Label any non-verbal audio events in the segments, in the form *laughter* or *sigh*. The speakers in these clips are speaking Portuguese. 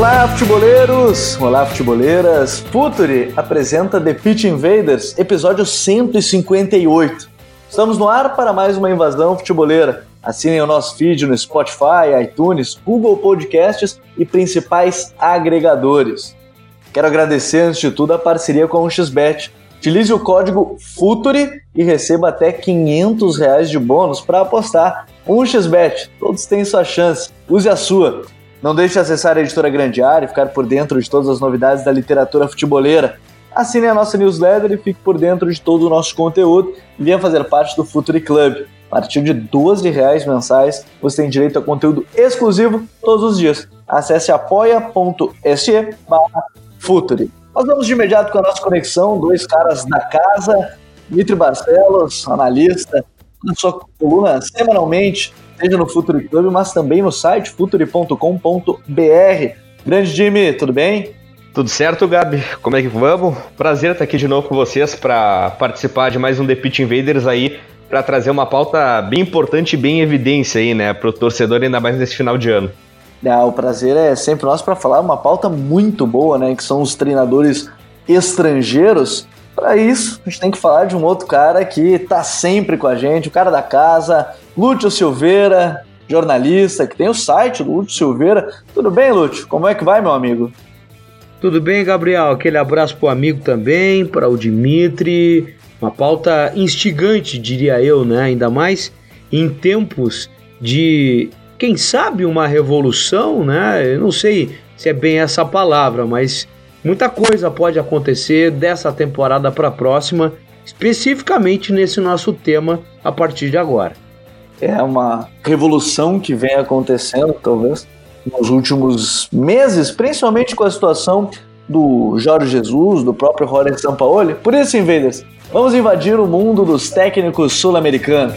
Olá, futeboleiros! Olá, futeboleiras! Futuri apresenta The Pitch Invaders, episódio 158. Estamos no ar para mais uma invasão futeboleira. Assinem o nosso feed no Spotify, iTunes, Google Podcasts e principais agregadores. Quero agradecer, antes de tudo, a parceria com o XBET. Utilize o código FUTURI e receba até 500 reais de bônus para apostar. Um XBET, todos têm sua chance. Use a sua. Não deixe de acessar a editora Grande Área e ficar por dentro de todas as novidades da literatura futeboleira. Assine a nossa newsletter e fique por dentro de todo o nosso conteúdo e venha fazer parte do Futuri Club. A partir de 12 reais mensais, você tem direito a conteúdo exclusivo todos os dias. Acesse apoia.se Futuri. Nós vamos de imediato com a nossa conexão, dois caras da casa, Dmitry Barcelos, analista, na sua coluna semanalmente seja no Futuri Club, mas também no site futuri.com.br. Grande Jimmy, tudo bem? Tudo certo, Gabi? Como é que vamos? Prazer estar aqui de novo com vocês para participar de mais um The Pitch Invaders aí, para trazer uma pauta bem importante e bem em evidência aí, né, para o torcedor, ainda mais nesse final de ano. Ah, o prazer é sempre nosso para falar uma pauta muito boa, né, que são os treinadores estrangeiros. Para isso, a gente tem que falar de um outro cara que tá sempre com a gente, o cara da casa, Lúcio Silveira, jornalista, que tem o site do Lúcio Silveira. Tudo bem, Lúcio? Como é que vai, meu amigo? Tudo bem, Gabriel? Aquele abraço pro amigo também, para o Dimitri. Uma pauta instigante, diria eu, né? Ainda mais em tempos de, quem sabe, uma revolução, né? Eu não sei se é bem essa palavra, mas muita coisa pode acontecer dessa temporada para a próxima, especificamente nesse nosso tema a partir de agora é uma revolução que vem acontecendo, talvez, nos últimos meses, principalmente com a situação do Jorge Jesus, do próprio Jorge Sampaoli. Por isso, Invaders, vamos invadir o mundo dos técnicos sul-americanos.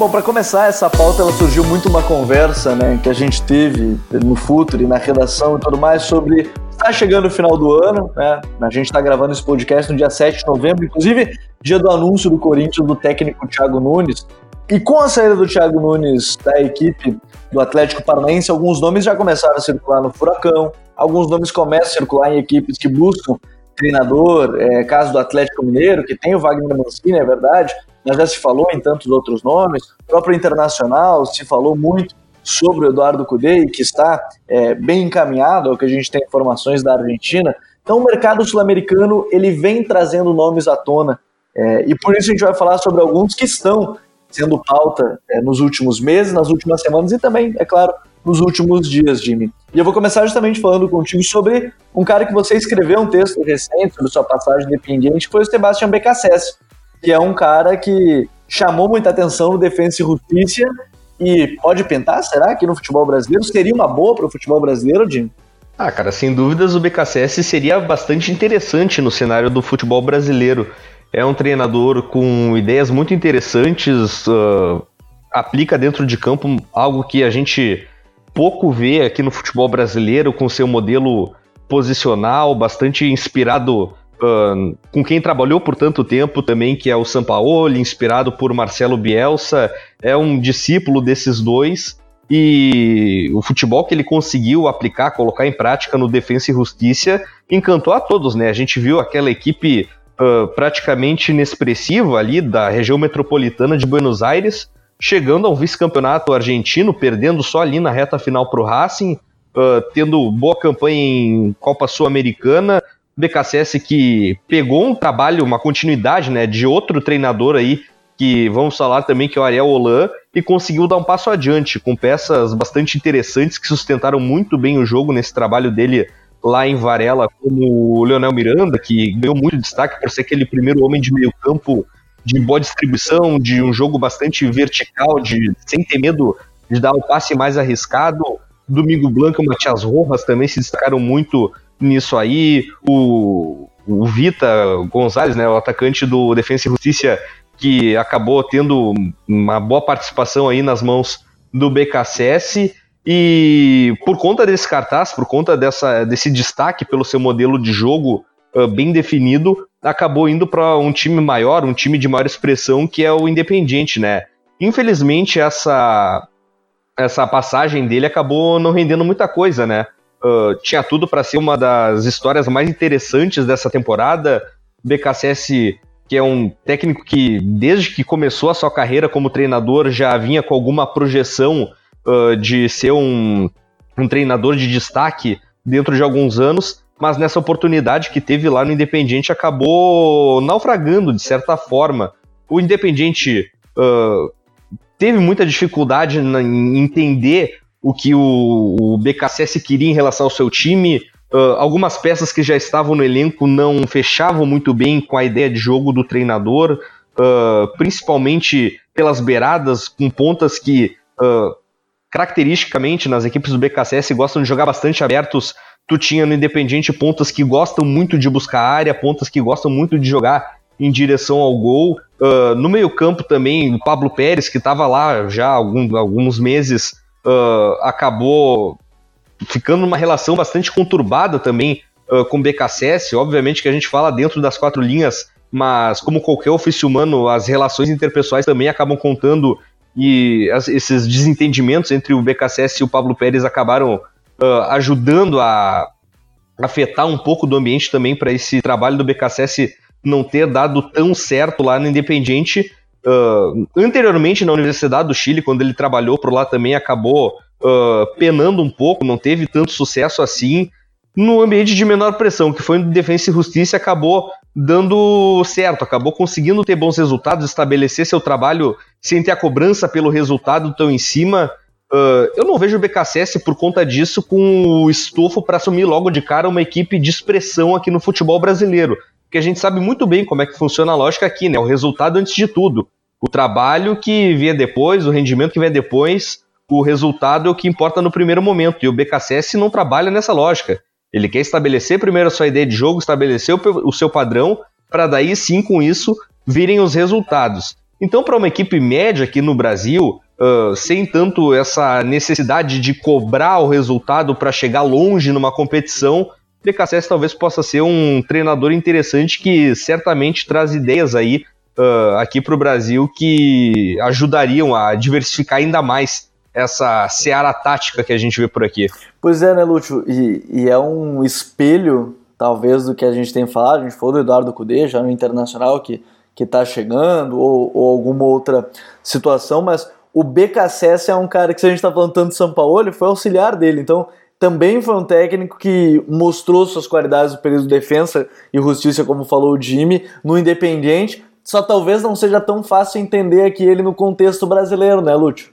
Bom, para começar essa pauta, ela surgiu muito uma conversa, né, que a gente teve no Futuro e na redação e tudo mais sobre Está chegando o final do ano, né? A gente está gravando esse podcast no dia 7 de novembro, inclusive dia do anúncio do Corinthians do técnico Thiago Nunes. E com a saída do Thiago Nunes da equipe do Atlético Paranaense, alguns nomes já começaram a circular no Furacão, alguns nomes começam a circular em equipes que buscam treinador, é, caso do Atlético Mineiro, que tem o Wagner Mancini, é verdade, mas já se falou em tantos outros nomes, o próprio Internacional se falou muito sobre o Eduardo Cudê, que está é, bem encaminhado, é o que a gente tem informações da Argentina. Então o mercado sul-americano ele vem trazendo nomes à tona é, e por isso a gente vai falar sobre alguns que estão sendo pauta é, nos últimos meses, nas últimas semanas e também, é claro, nos últimos dias, Jimmy. E eu vou começar justamente falando contigo sobre um cara que você escreveu um texto recente sobre sua passagem independente, que foi o Sebastião Becassese, que é um cara que chamou muita atenção no Defensa e Justiça e pode pintar, será, aqui no futebol brasileiro? Seria uma boa para o futebol brasileiro, Jim? Ah, cara, sem dúvidas o BKSS seria bastante interessante no cenário do futebol brasileiro. É um treinador com ideias muito interessantes, uh, aplica dentro de campo algo que a gente pouco vê aqui no futebol brasileiro, com seu modelo posicional, bastante inspirado uh, com quem trabalhou por tanto tempo também, que é o Sampaoli, inspirado por Marcelo Bielsa, é um discípulo desses dois. E o futebol que ele conseguiu aplicar, colocar em prática no Defensa e Justiça, encantou a todos, né? A gente viu aquela equipe uh, praticamente inexpressiva ali da região metropolitana de Buenos Aires, chegando ao vice-campeonato argentino, perdendo só ali na reta final para o Racing, uh, tendo boa campanha em Copa Sul-Americana. BKSS que pegou um trabalho, uma continuidade né, de outro treinador aí, que vamos falar também que é o Ariel Holan, e conseguiu dar um passo adiante, com peças bastante interessantes que sustentaram muito bem o jogo nesse trabalho dele lá em Varela, como o Leonel Miranda, que ganhou muito destaque por ser aquele primeiro homem de meio campo de boa distribuição, de um jogo bastante vertical, de sem ter medo de dar o passe mais arriscado. Domingo Blanco e Matias Rojas também se destacaram muito nisso aí. O, o Vita Gonzalez, né, o atacante do Defensa e Justiça, que acabou tendo uma boa participação aí nas mãos do BKSS. E por conta desse cartaz, por conta dessa, desse destaque pelo seu modelo de jogo uh, bem definido, acabou indo para um time maior, um time de maior expressão, que é o Independiente, né? Infelizmente, essa, essa passagem dele acabou não rendendo muita coisa, né? Uh, tinha tudo para ser uma das histórias mais interessantes dessa temporada. BKSS, que é um técnico que, desde que começou a sua carreira como treinador, já vinha com alguma projeção uh, de ser um, um treinador de destaque dentro de alguns anos, mas nessa oportunidade que teve lá no Independiente acabou naufragando de certa forma. O Independiente uh, teve muita dificuldade em entender o que o, o BKSS queria em relação ao seu time. Uh, algumas peças que já estavam no elenco não fechavam muito bem com a ideia de jogo do treinador, uh, principalmente pelas beiradas, com pontas que, caracteristicamente, nas equipes do BKSS gostam de jogar bastante abertos. Tu tinha no Independiente pontas que gostam muito de buscar área, pontas que gostam muito de jogar em direção ao gol. no meio-campo também, o Pablo Pérez, que estava lá já há algum, alguns meses, uh, acabou ficando numa relação bastante conturbada também uh, com o BKSS. Obviamente que a gente fala dentro das quatro linhas, mas como qualquer ofício humano, as relações interpessoais também acabam contando e as, esses desentendimentos entre o BKSS e o Pablo Pérez acabaram uh, ajudando a afetar um pouco do ambiente também para esse trabalho do BKSS não ter dado tão certo lá no Independiente Uh, anteriormente na Universidade do Chile, quando ele trabalhou por lá também, acabou uh, penando um pouco, não teve tanto sucesso assim. No ambiente de menor pressão, que foi no Defensa e Justiça, acabou dando certo, acabou conseguindo ter bons resultados, estabelecer seu trabalho sem ter a cobrança pelo resultado tão em cima. Uh, eu não vejo o BKSS por conta disso com o estofo para assumir logo de cara uma equipe de expressão aqui no futebol brasileiro porque a gente sabe muito bem como é que funciona a lógica aqui, né? O resultado antes de tudo. O trabalho que vier depois, o rendimento que vier depois, o resultado é o que importa no primeiro momento. E o BKSS não trabalha nessa lógica. Ele quer estabelecer primeiro a sua ideia de jogo, estabelecer o seu padrão, para daí sim, com isso, virem os resultados. Então, para uma equipe média aqui no Brasil, uh, sem tanto essa necessidade de cobrar o resultado para chegar longe numa competição, BKSS talvez possa ser um treinador interessante que certamente traz ideias aí uh, aqui para o Brasil que ajudariam a diversificar ainda mais essa seara tática que a gente vê por aqui. Pois é, né, Lúcio? E, e é um espelho, talvez, do que a gente tem falado. A gente falou do Eduardo Cudê, já no Internacional, que está chegando, ou, ou, alguma outra situação, mas o BKSS é um cara que, se a gente está falando tanto de São Paulo, ele foi auxiliar dele, então também foi um técnico que mostrou suas qualidades no período de defesa e justiça, como falou o Jimmy, no Independiente. Só talvez não seja tão fácil entender aqui ele no contexto brasileiro, né, Lúcio?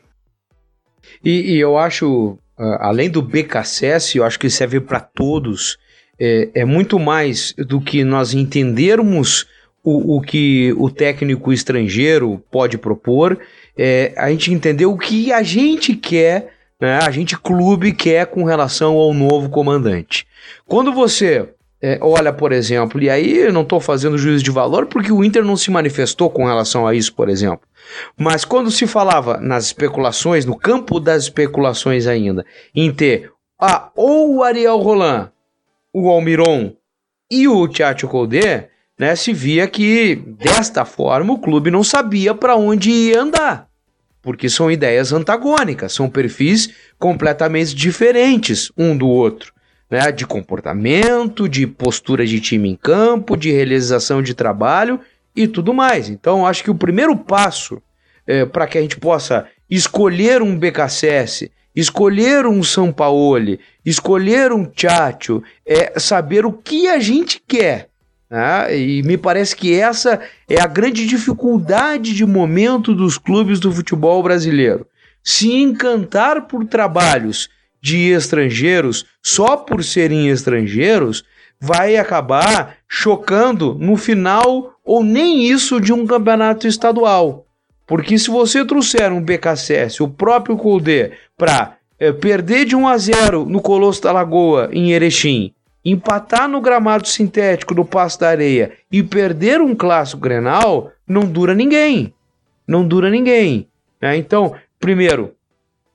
E, e eu acho, ah, além do BKSS, eu acho que serve para todos. É, é, muito mais do que nós entendermos o, o que o técnico estrangeiro pode propor, é, a gente entender o que a gente quer né, a gente clube quer com relação ao novo comandante. Quando você é, olha, por exemplo, e aí eu não estou fazendo juízo de valor porque o Inter não se manifestou com relação a isso, por exemplo. Mas quando se falava nas especulações, no campo das especulações ainda, em ter ah, ou o Ariel Roland, o Almiron e o Tchatcho Koudé, né, se via que desta forma o clube não sabia para onde ia andar porque são ideias antagônicas, são perfis completamente diferentes um do outro, né? De comportamento, de postura de time em campo, de realização de trabalho e tudo mais. Então, acho que o primeiro passo é, para que a gente possa escolher um BKSS escolher um São Paulo, escolher um Tchatcho, é saber o que a gente quer. Né? E me parece que essa é a grande dificuldade de momento dos clubes do futebol brasileiro. Se encantar por trabalhos de estrangeiros só por serem estrangeiros vai acabar chocando no final ou nem isso de um campeonato estadual. Porque se você trouxer um BKSS, o próprio Colde, para é, perder de 1 a 0 no Colosso da Lagoa, em Erechim, empatar no gramado sintético do Passo da Areia e perder um clássico Grenal, não dura ninguém. Não dura ninguém. Né? Então, primeiro,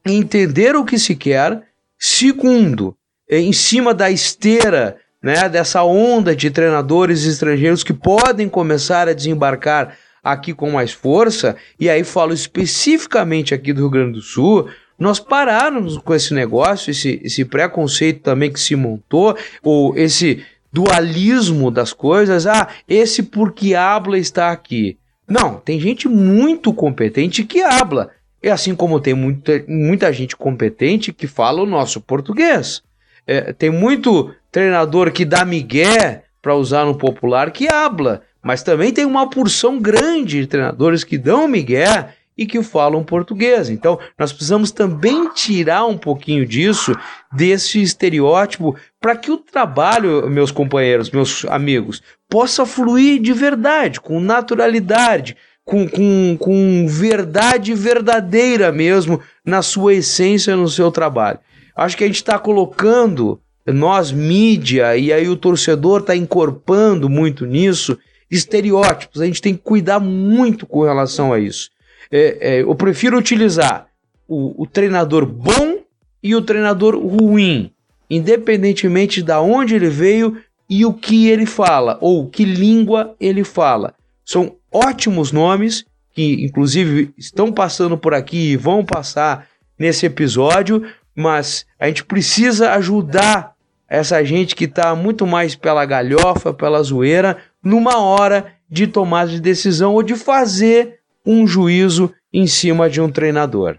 entender o que se quer. Segundo, é, em cima da esteira né, dessa onda de treinadores estrangeiros que podem começar a desembarcar aqui com mais força, e aí falo especificamente aqui do Rio Grande do Sul, nós paramos com esse negócio, esse, esse preconceito também que se montou, ou esse dualismo das coisas, ah, esse porque habla está aqui. Não, tem gente muito competente que habla. E assim como tem muita, muita gente competente que fala o nosso português. É, tem muito treinador que dá migué, para usar no popular, que habla. Mas também tem uma porção grande de treinadores que dão migué e que falam português. Então, nós precisamos também tirar um pouquinho disso, desse estereótipo, para que o trabalho, meus companheiros, meus amigos, possa fluir de verdade, com naturalidade, com, com, com verdade verdadeira mesmo na sua essência, no seu trabalho. Acho que a gente está colocando, nós, mídia, e aí o torcedor está encorpando muito nisso, estereótipos. A gente tem que cuidar muito com relação a isso. É, é, eu prefiro utilizar o, o, treinador bom e o treinador ruim, independentemente de onde ele veio e o que ele fala, ou que língua ele fala. São ótimos nomes que, inclusive, estão passando por aqui e vão passar nesse episódio, mas a gente precisa ajudar essa gente que está muito mais pela galhofa, pela zoeira, numa hora de tomada de decisão ou de fazer um juízo em cima de um treinador.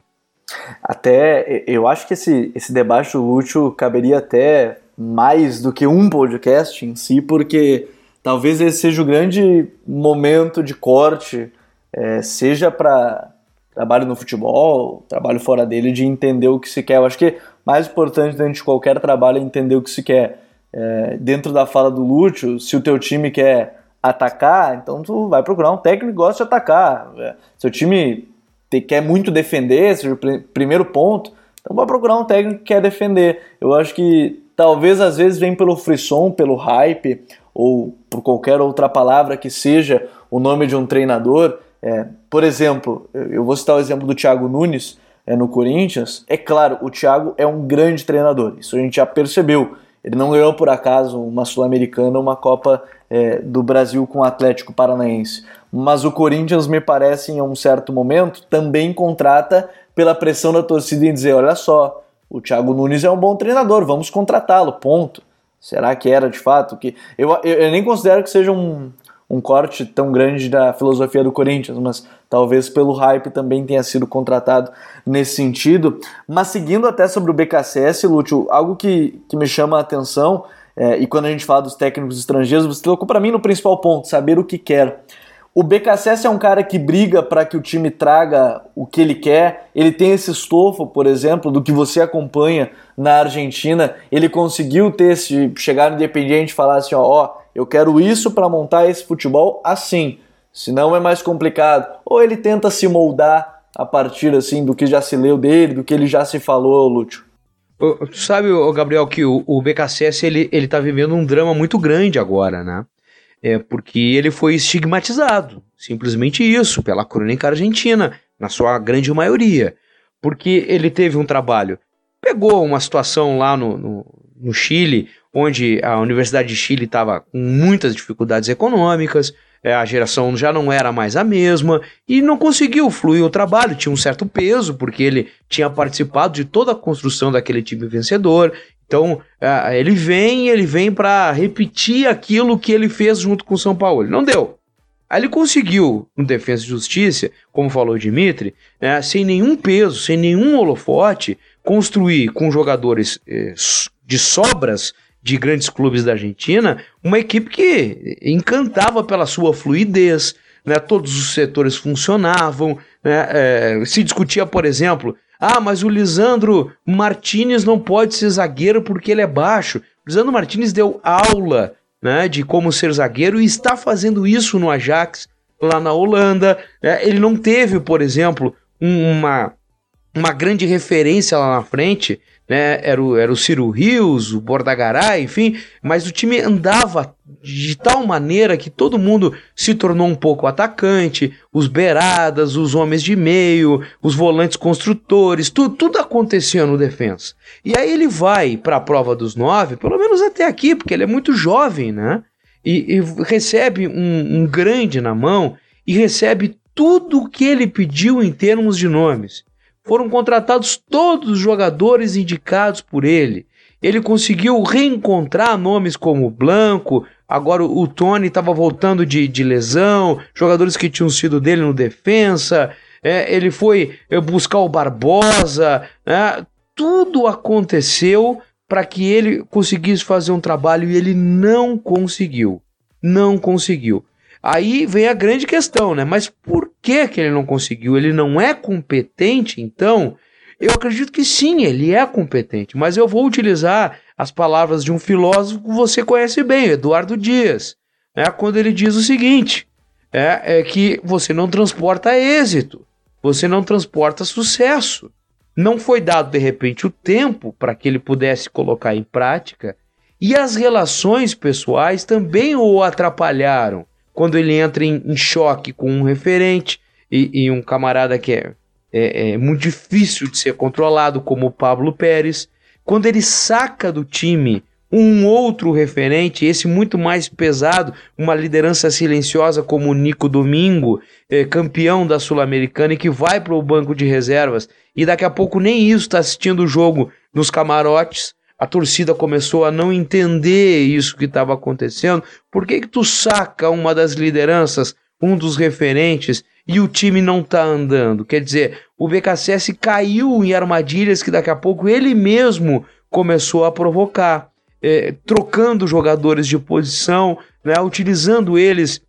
Até eu acho que esse, esse debate do Lúcio caberia até mais do que um podcast em si, porque talvez esse seja o grande momento de corte, é, seja para trabalho no futebol, trabalho fora dele, de entender o que se quer. Eu acho que mais importante dentro de qualquer trabalho é entender o que se quer. É, dentro da fala do Lúcio, se o teu time quer atacar, então tu vai procurar um técnico que gosta de atacar. É, se o time te, quer muito defender, seja o primeiro ponto, então vai procurar um técnico que quer defender. Eu acho que talvez às vezes vem pelo frisson, pelo hype, ou por qualquer outra palavra que seja o nome de um treinador. É, por exemplo, eu vou citar o exemplo do Thiago Nunes é, no Corinthians. É claro, o Thiago é um grande treinador, isso a gente já percebeu. Ele não ganhou por acaso uma Sul-Americana uma Copa é, do Brasil com o Atlético Paranaense. Mas o Corinthians, me parece, em um certo momento, também contrata pela pressão da torcida em dizer: olha só, o Thiago Nunes é um bom treinador, vamos contratá-lo, ponto. Será que era de fato? que eu, eu, eu nem considero que seja um, um corte tão grande da filosofia do Corinthians, mas talvez pelo hype também tenha sido contratado nesse sentido. Mas seguindo até sobre o BKSS, Lúcio, algo que, que me chama a atenção, é, e quando a gente fala dos técnicos estrangeiros, você colocou para mim no principal ponto, saber o que quer. O BKSS é um cara que briga para que o time traga o que ele quer. Ele tem esse estofo, por exemplo, do que você acompanha na Argentina. Ele conseguiu ter esse chegar no Independiente e falar assim, ó, ó eu quero isso para montar esse futebol assim. Senão é mais complicado. Ou ele tenta se moldar a partir assim do que já se leu dele, do que ele já se falou, Lúcio. Sabe, Gabriel, que o, o BKSS ele, ele tá vivendo um drama muito grande agora, né? É porque ele foi estigmatizado, simplesmente isso, pela crônica argentina, na sua grande maioria. Porque ele teve um trabalho, pegou uma situação lá no, no, no Chile, onde a Universidade de Chile estava com muitas dificuldades econômicas, é, a geração já não era mais a mesma e não conseguiu fluir o trabalho. Tinha um certo peso, porque ele tinha participado de toda a construção daquele time vencedor. Então é, ele vem, ele vem para repetir aquilo que ele fez junto com o São Paulo. Não deu. Aí ele conseguiu, no Defesa e Justiça, como falou o Dimitri, né, sem nenhum peso, sem nenhum holofote, construir com jogadores eh, de sobras de grandes clubes da Argentina uma equipe que encantava pela sua fluidez, né? todos os setores funcionavam. Né? É, se discutia, por exemplo, ah, mas o Lisandro Martinez não pode ser zagueiro porque ele é baixo. O Lisandro Martinez deu aula né, de como ser zagueiro e está fazendo isso no Ajax, lá na Holanda. Né? Ele não teve, por exemplo, uma, uma grande referência lá na frente né? Era o, era o Ciro Rios, o Bordagaray, enfim, mas o time andava de tal maneira que todo mundo se tornou um pouco atacante, os beiradas, os homens de meio, os volantes construtores, tudo, tudo acontecia no defensa. E aí ele vai para a prova dos nove, pelo menos até aqui, porque ele é muito jovem, né? E, e recebe um, um grande na mão e recebe tudo o que ele pediu em termos de nomes foram contratados todos os jogadores indicados por ele. Ele conseguiu reencontrar nomes como Blanco, agora o Tony estava voltando de, de, lesão, jogadores que tinham sido dele no defensa. É, ele foi é, buscar o Barbosa. É, tudo aconteceu para que ele conseguisse fazer um trabalho e ele não conseguiu. Não conseguiu. Aí vem a grande questão, né? Mas por que, que ele não conseguiu? Ele não é competente, então? Eu acredito que sim, ele é competente, mas eu vou utilizar as palavras de um filósofo que você conhece bem, Eduardo Dias, né? quando ele diz o seguinte: é, é que você não transporta êxito, você não transporta sucesso. Não foi dado de repente o tempo para que ele pudesse colocar em prática, e as relações pessoais também o atrapalharam quando ele entra em, em choque com um referente e, e um camarada que é, é, é, muito difícil de ser controlado, como o Pablo Pérez, quando ele saca do time um outro referente, esse muito mais pesado, uma liderança silenciosa como o Nico Domingo, é, campeão da Sul-Americana e que vai para o banco de reservas, e daqui a pouco nem isso está assistindo o jogo nos camarotes, a torcida começou a não entender isso que estava acontecendo. Por que, que tu saca uma das lideranças, um dos referentes, e o time não está andando? Quer dizer, o BKSS caiu em armadilhas que daqui a pouco ele mesmo começou a provocar, é, trocando jogadores de posição, né, utilizando eles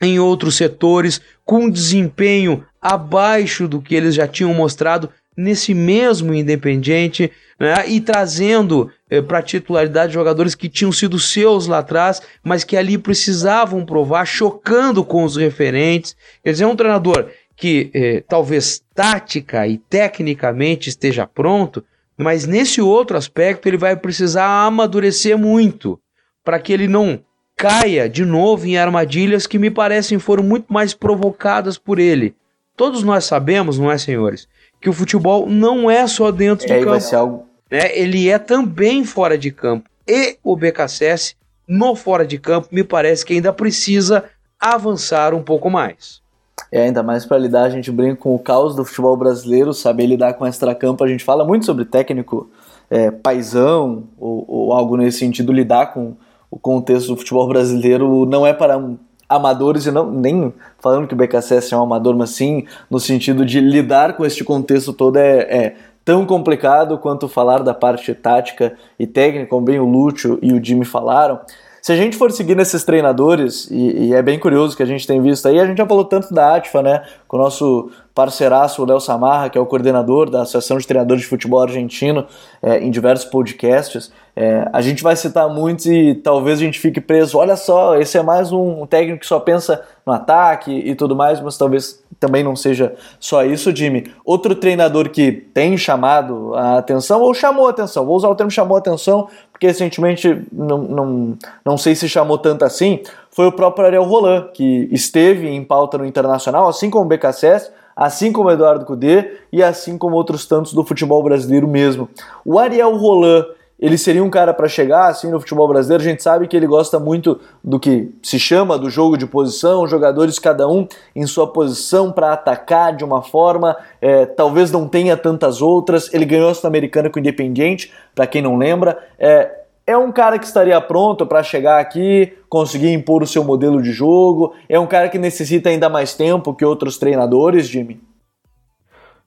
em outros setores, com desempenho abaixo do que eles já tinham mostrado nesse mesmo Independiente né, e trazendo eh, para titularidade jogadores que tinham sido seus lá atrás, mas que ali precisavam provar, chocando com os referentes. Quer dizer, é um treinador que eh, talvez tática e tecnicamente esteja pronto, mas nesse outro aspecto ele vai precisar amadurecer muito para que ele não caia de novo em armadilhas que me parecem foram muito mais provocadas por ele. Todos nós sabemos, não é, senhores, que o futebol não é só dentro é, de campo. Algo... Né? Ele é também fora de campo. E o BKSS, no fora de campo, me parece que ainda precisa avançar um pouco mais. É, ainda mais para lidar, a gente brinca com o caos do futebol brasileiro, saber lidar com extra-campo. A gente fala muito sobre técnico é, paisão ou, ou, algo nesse sentido, lidar com o contexto do futebol brasileiro não é para um amadores e não nem falando que o BKSS é um amador, mas sim no sentido de lidar com este contexto todo é, é tão complicado quanto falar da parte tática e técnica, como bem o Lúcio e o Jimmy falaram. Se a gente for seguir nesses treinadores, e, e, é bem curioso que a gente tem visto aí, a gente já falou tanto da Atfa, né, com o nosso parceiraço, o Léo Samarra, que é o coordenador da Associação de Treinadores de Futebol Argentino, é, em diversos podcasts. É, a gente vai citar muitos e talvez a gente fique preso. Olha só, esse é mais um técnico que só pensa no ataque e tudo mais, mas talvez também não seja só isso, Jimmy. Outro treinador que tem chamado a atenção, ou chamou a atenção, vou usar o termo chamou a atenção, porque recentemente não, não, não sei se chamou tanto assim, foi o próprio Ariel Roland, que esteve em pauta no Internacional, assim como o BKSS, assim como Eduardo Cudê e assim como outros tantos do futebol brasileiro mesmo. O Ariel Roland, ele seria um cara para chegar assim no futebol brasileiro. A gente sabe que ele gosta muito do que se chama do jogo de posição, jogadores cada um em sua posição para atacar de uma forma, é, talvez não tenha tantas outras. Ele ganhou a Sul-Americana com o Independiente, para quem não lembra. É, é um cara que estaria pronto para chegar aqui, conseguir impor o seu modelo de jogo? É um cara que necessita ainda mais tempo que outros treinadores, Jimmy?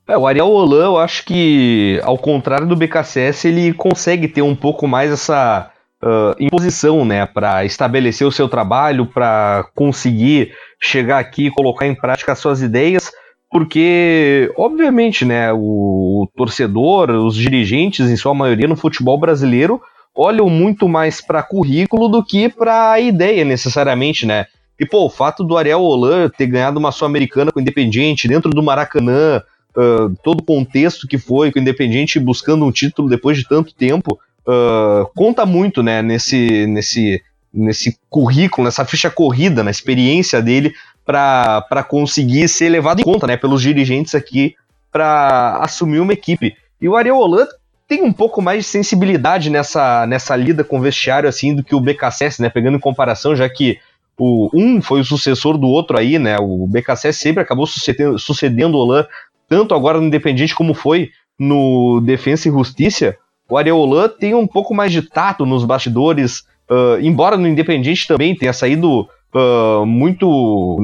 É, o Ariel Holan, eu acho que, ao contrário do BKSS, ele consegue ter um pouco mais essa uh, imposição, né, para estabelecer o seu trabalho, para conseguir chegar aqui e colocar em prática as suas ideias, porque, obviamente, né, o, o torcedor, os dirigentes, em sua maioria, no futebol brasileiro, olham muito mais para currículo do que para ideia, necessariamente, né? E, pô, o fato do Ariel Holan ter ganhado uma Sul-Americana com o Independiente dentro do Maracanã, uh, todo o contexto que foi com o Independiente buscando um título depois de tanto tempo, uh, conta muito, né, nesse, nesse, nesse currículo, nessa ficha corrida, na experiência dele para conseguir ser levado em conta, né, pelos dirigentes aqui para assumir uma equipe. E o Ariel Holan tem um pouco mais de sensibilidade nessa, nessa lida com o vestiário assim do que o BKSS, né, pegando em comparação, já que o um foi o sucessor do outro aí, né? O BKSS sempre acabou sucedendo, sucedendo o Olan tanto agora no Independiente como foi no Defensa e Justiça, o Areolan tem um pouco mais de tato nos bastidores, uh, embora no Independiente também tenha saído uh, muito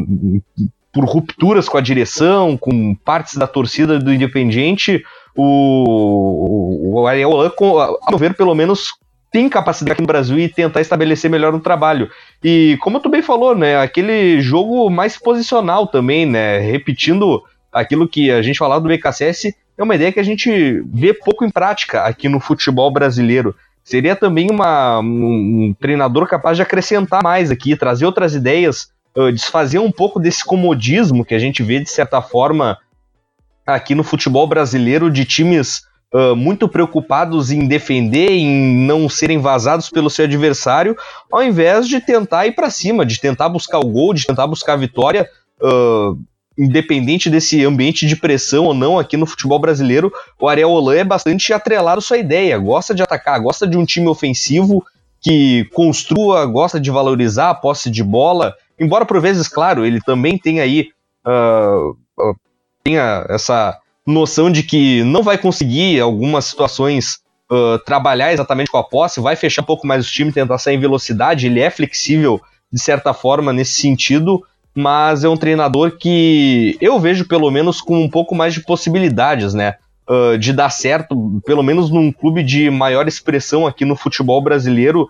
por rupturas com a direção, com partes da torcida do Independiente, o, o Areolan, a meu ver, pelo menos tem capacidade aqui no Brasil e tentar estabelecer melhor um trabalho. E como tu bem falou, né, aquele jogo mais posicional também, né, repetindo aquilo que a gente falava do BKSS é uma ideia que a gente vê pouco em prática aqui no futebol brasileiro. Seria também uma, um, treinador capaz de acrescentar mais aqui, trazer outras ideias, uh, desfazer um pouco desse comodismo que a gente vê, de certa forma, aqui no futebol brasileiro, de times uh, muito preocupados em defender, em não serem vazados pelo seu adversário, ao invés de tentar ir para cima, de tentar buscar o gol, de tentar buscar a vitória. Uh, independente desse ambiente de pressão ou não aqui no futebol brasileiro, o Ariel Holan é bastante atrelado à sua ideia, gosta de atacar, gosta de um time ofensivo que construa, gosta de valorizar a posse de bola, embora por vezes, claro, ele também tem aí uh, tenha essa noção de que não vai conseguir algumas situações uh, trabalhar exatamente com a posse, vai fechar um pouco mais o time, tentar sair em velocidade, ele é flexível de certa forma nesse sentido, mas é um treinador que eu vejo pelo menos com um pouco mais de possibilidades, né? Uh, de dar certo, pelo menos num clube de maior expressão aqui no futebol brasileiro,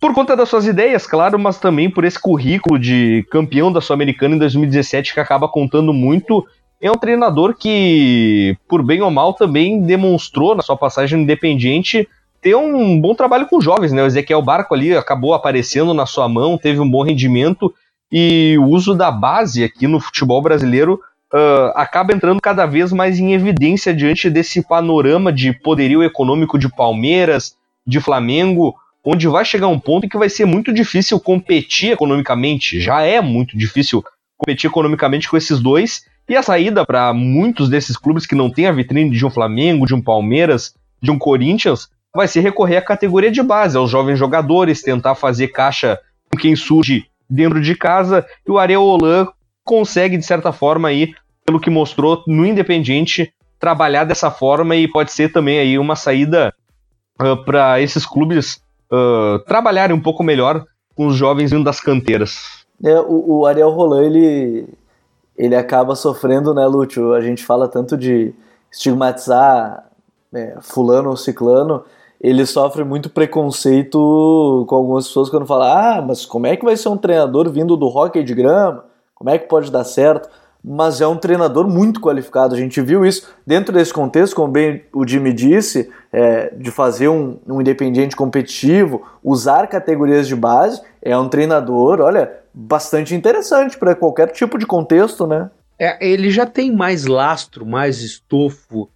por conta das suas ideias, claro, mas também por esse currículo de campeão da Sul-Americana em 2017 que acaba contando muito. É um treinador que, por bem ou mal, também demonstrou na sua passagem independente ter um bom trabalho com jovens, né? O Ezequiel Barco ali acabou aparecendo na sua mão, teve um bom rendimento e o uso da base aqui no futebol brasileiro uh, acaba entrando cada vez mais em evidência diante desse panorama de poderio econômico de Palmeiras, de Flamengo, onde vai chegar um ponto em que vai ser muito difícil competir economicamente. Já é muito difícil competir economicamente com esses dois. E a saída para muitos desses clubes que não têm a vitrine de um Flamengo, de um Palmeiras, de um Corinthians, vai ser recorrer à categoria de base, aos jovens jogadores, tentar fazer caixa com quem surge dentro de casa. E o Areolan consegue, de certa forma, aí, pelo que mostrou no Independiente, trabalhar dessa forma e pode ser também aí uma saída uh, para esses clubes uh, trabalharem um pouco melhor com os jovens vindo das canteiras. É, o, o Ariel Roland, ele, ele acaba sofrendo, né, Lúcio? A gente fala tanto de estigmatizar é, fulano ou ciclano, ele sofre muito preconceito com algumas pessoas quando falam: ah, mas como é que vai ser um treinador vindo do hockey de grama? Como é que pode dar certo? Mas é um treinador muito qualificado. A gente viu isso dentro desse contexto, como bem o Jimmy disse, é, de fazer um, um independente competitivo, usar categorias de base. É um treinador, olha, bastante interessante para qualquer tipo de contexto, né? É, ele já tem mais lastro, mais estofo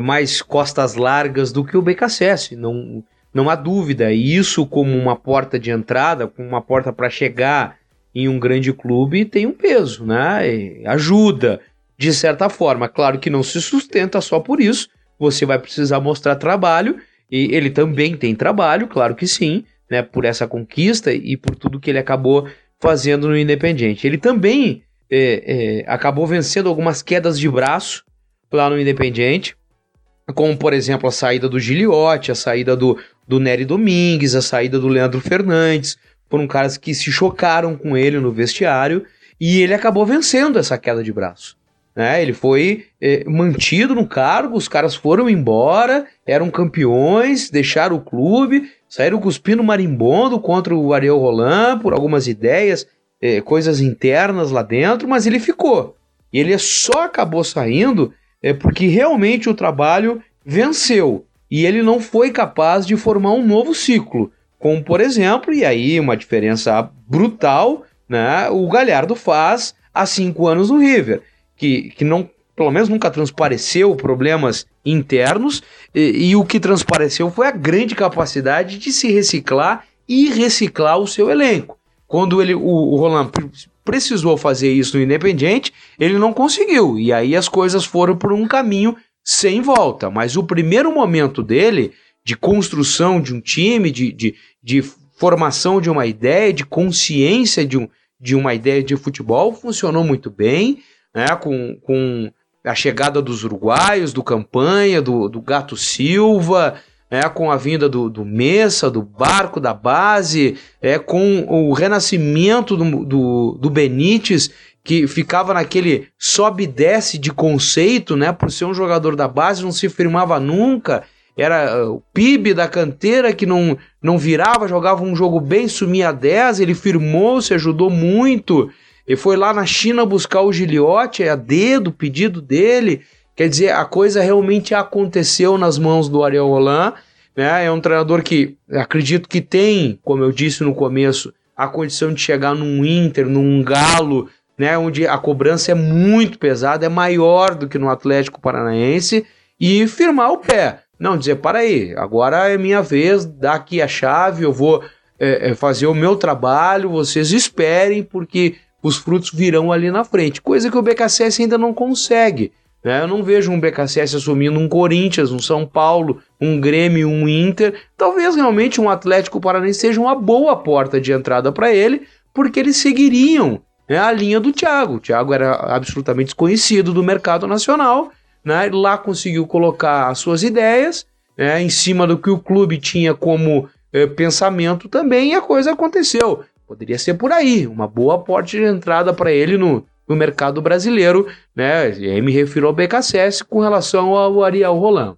mais costas largas do que o BKSS, não, não há dúvida. E isso, como uma porta de entrada, como uma porta para chegar em um grande clube, tem um peso, né? E ajuda, de certa forma. Claro que não se sustenta só por isso, você vai precisar mostrar trabalho, e ele também tem trabalho, claro que sim, né? Por essa conquista e por tudo que ele acabou fazendo no Independente. Ele também é, é, acabou vencendo algumas quedas de braço lá no Independente como por exemplo a saída do Giliotti, a saída do, do Nery Domingues, a saída do Leandro Fernandes, foram caras que se chocaram com ele no vestiário e ele acabou vencendo essa queda de braço. Né? Ele foi é, mantido no cargo, os caras foram embora, eram campeões, deixaram o clube, saíram cuspindo marimbondo contra o Ariel Roland por algumas ideias, é, coisas internas lá dentro, mas ele ficou. E ele só acabou saindo é, porque realmente o trabalho venceu e ele não foi capaz de formar um novo ciclo. Como, por exemplo, e aí uma diferença brutal, né, o Galhardo faz há cinco anos no River que, que não, pelo menos nunca transpareceu problemas internos, e, e o que transpareceu foi a grande capacidade de se reciclar e reciclar o seu elenco. Quando ele, o, o Roland precisou fazer isso no Independiente, ele não conseguiu. E aí as coisas foram por um caminho sem volta. Mas o primeiro momento dele, de construção de um time, de, de, de formação de uma ideia, de consciência de, um, de uma ideia de futebol, funcionou muito bem né, com, com a chegada dos uruguaios, do Campanha, do, do Gato Silva, é, com a vinda do, do Messa, do Barco da base, é, com o renascimento do, do, do Benítez, que ficava naquele sobe e desce de conceito, né, por ser um jogador da base, não se firmava nunca, era uh, o PIB da canteira que não, não virava, jogava um jogo bem, sumia 10, ele firmou, se ajudou muito, ele foi lá na China buscar o Giliotti, é a dedo, pedido dele. Quer dizer, a coisa realmente aconteceu nas mãos do Ariel Roland. Né? É um treinador que acredito que tem, como eu disse no começo, a condição de chegar num Inter, num Galo, né? onde a cobrança é muito pesada, é maior do que no Atlético Paranaense, e firmar o pé. Não dizer, para aí, agora é minha vez, dá aqui a chave, eu vou é, fazer o meu trabalho, vocês esperem, porque os frutos virão ali na frente, coisa que o BKSS ainda não consegue. Né? Eu não vejo um BKSS assumindo um Corinthians, um São Paulo, um Grêmio, um Inter. Talvez realmente um Atlético Paranaense seja uma boa porta de entrada para ele, porque eles seguiriam né, a linha do Thiago. O Thiago era absolutamente desconhecido do mercado nacional, né? lá conseguiu colocar as suas ideias né, em cima do que o clube tinha como eh, pensamento também, e a coisa aconteceu. Poderia ser por aí, uma boa porta de entrada para ele no, no mercado brasileiro, né? E aí me refiro ao BKSS com relação ao Ariel Roland.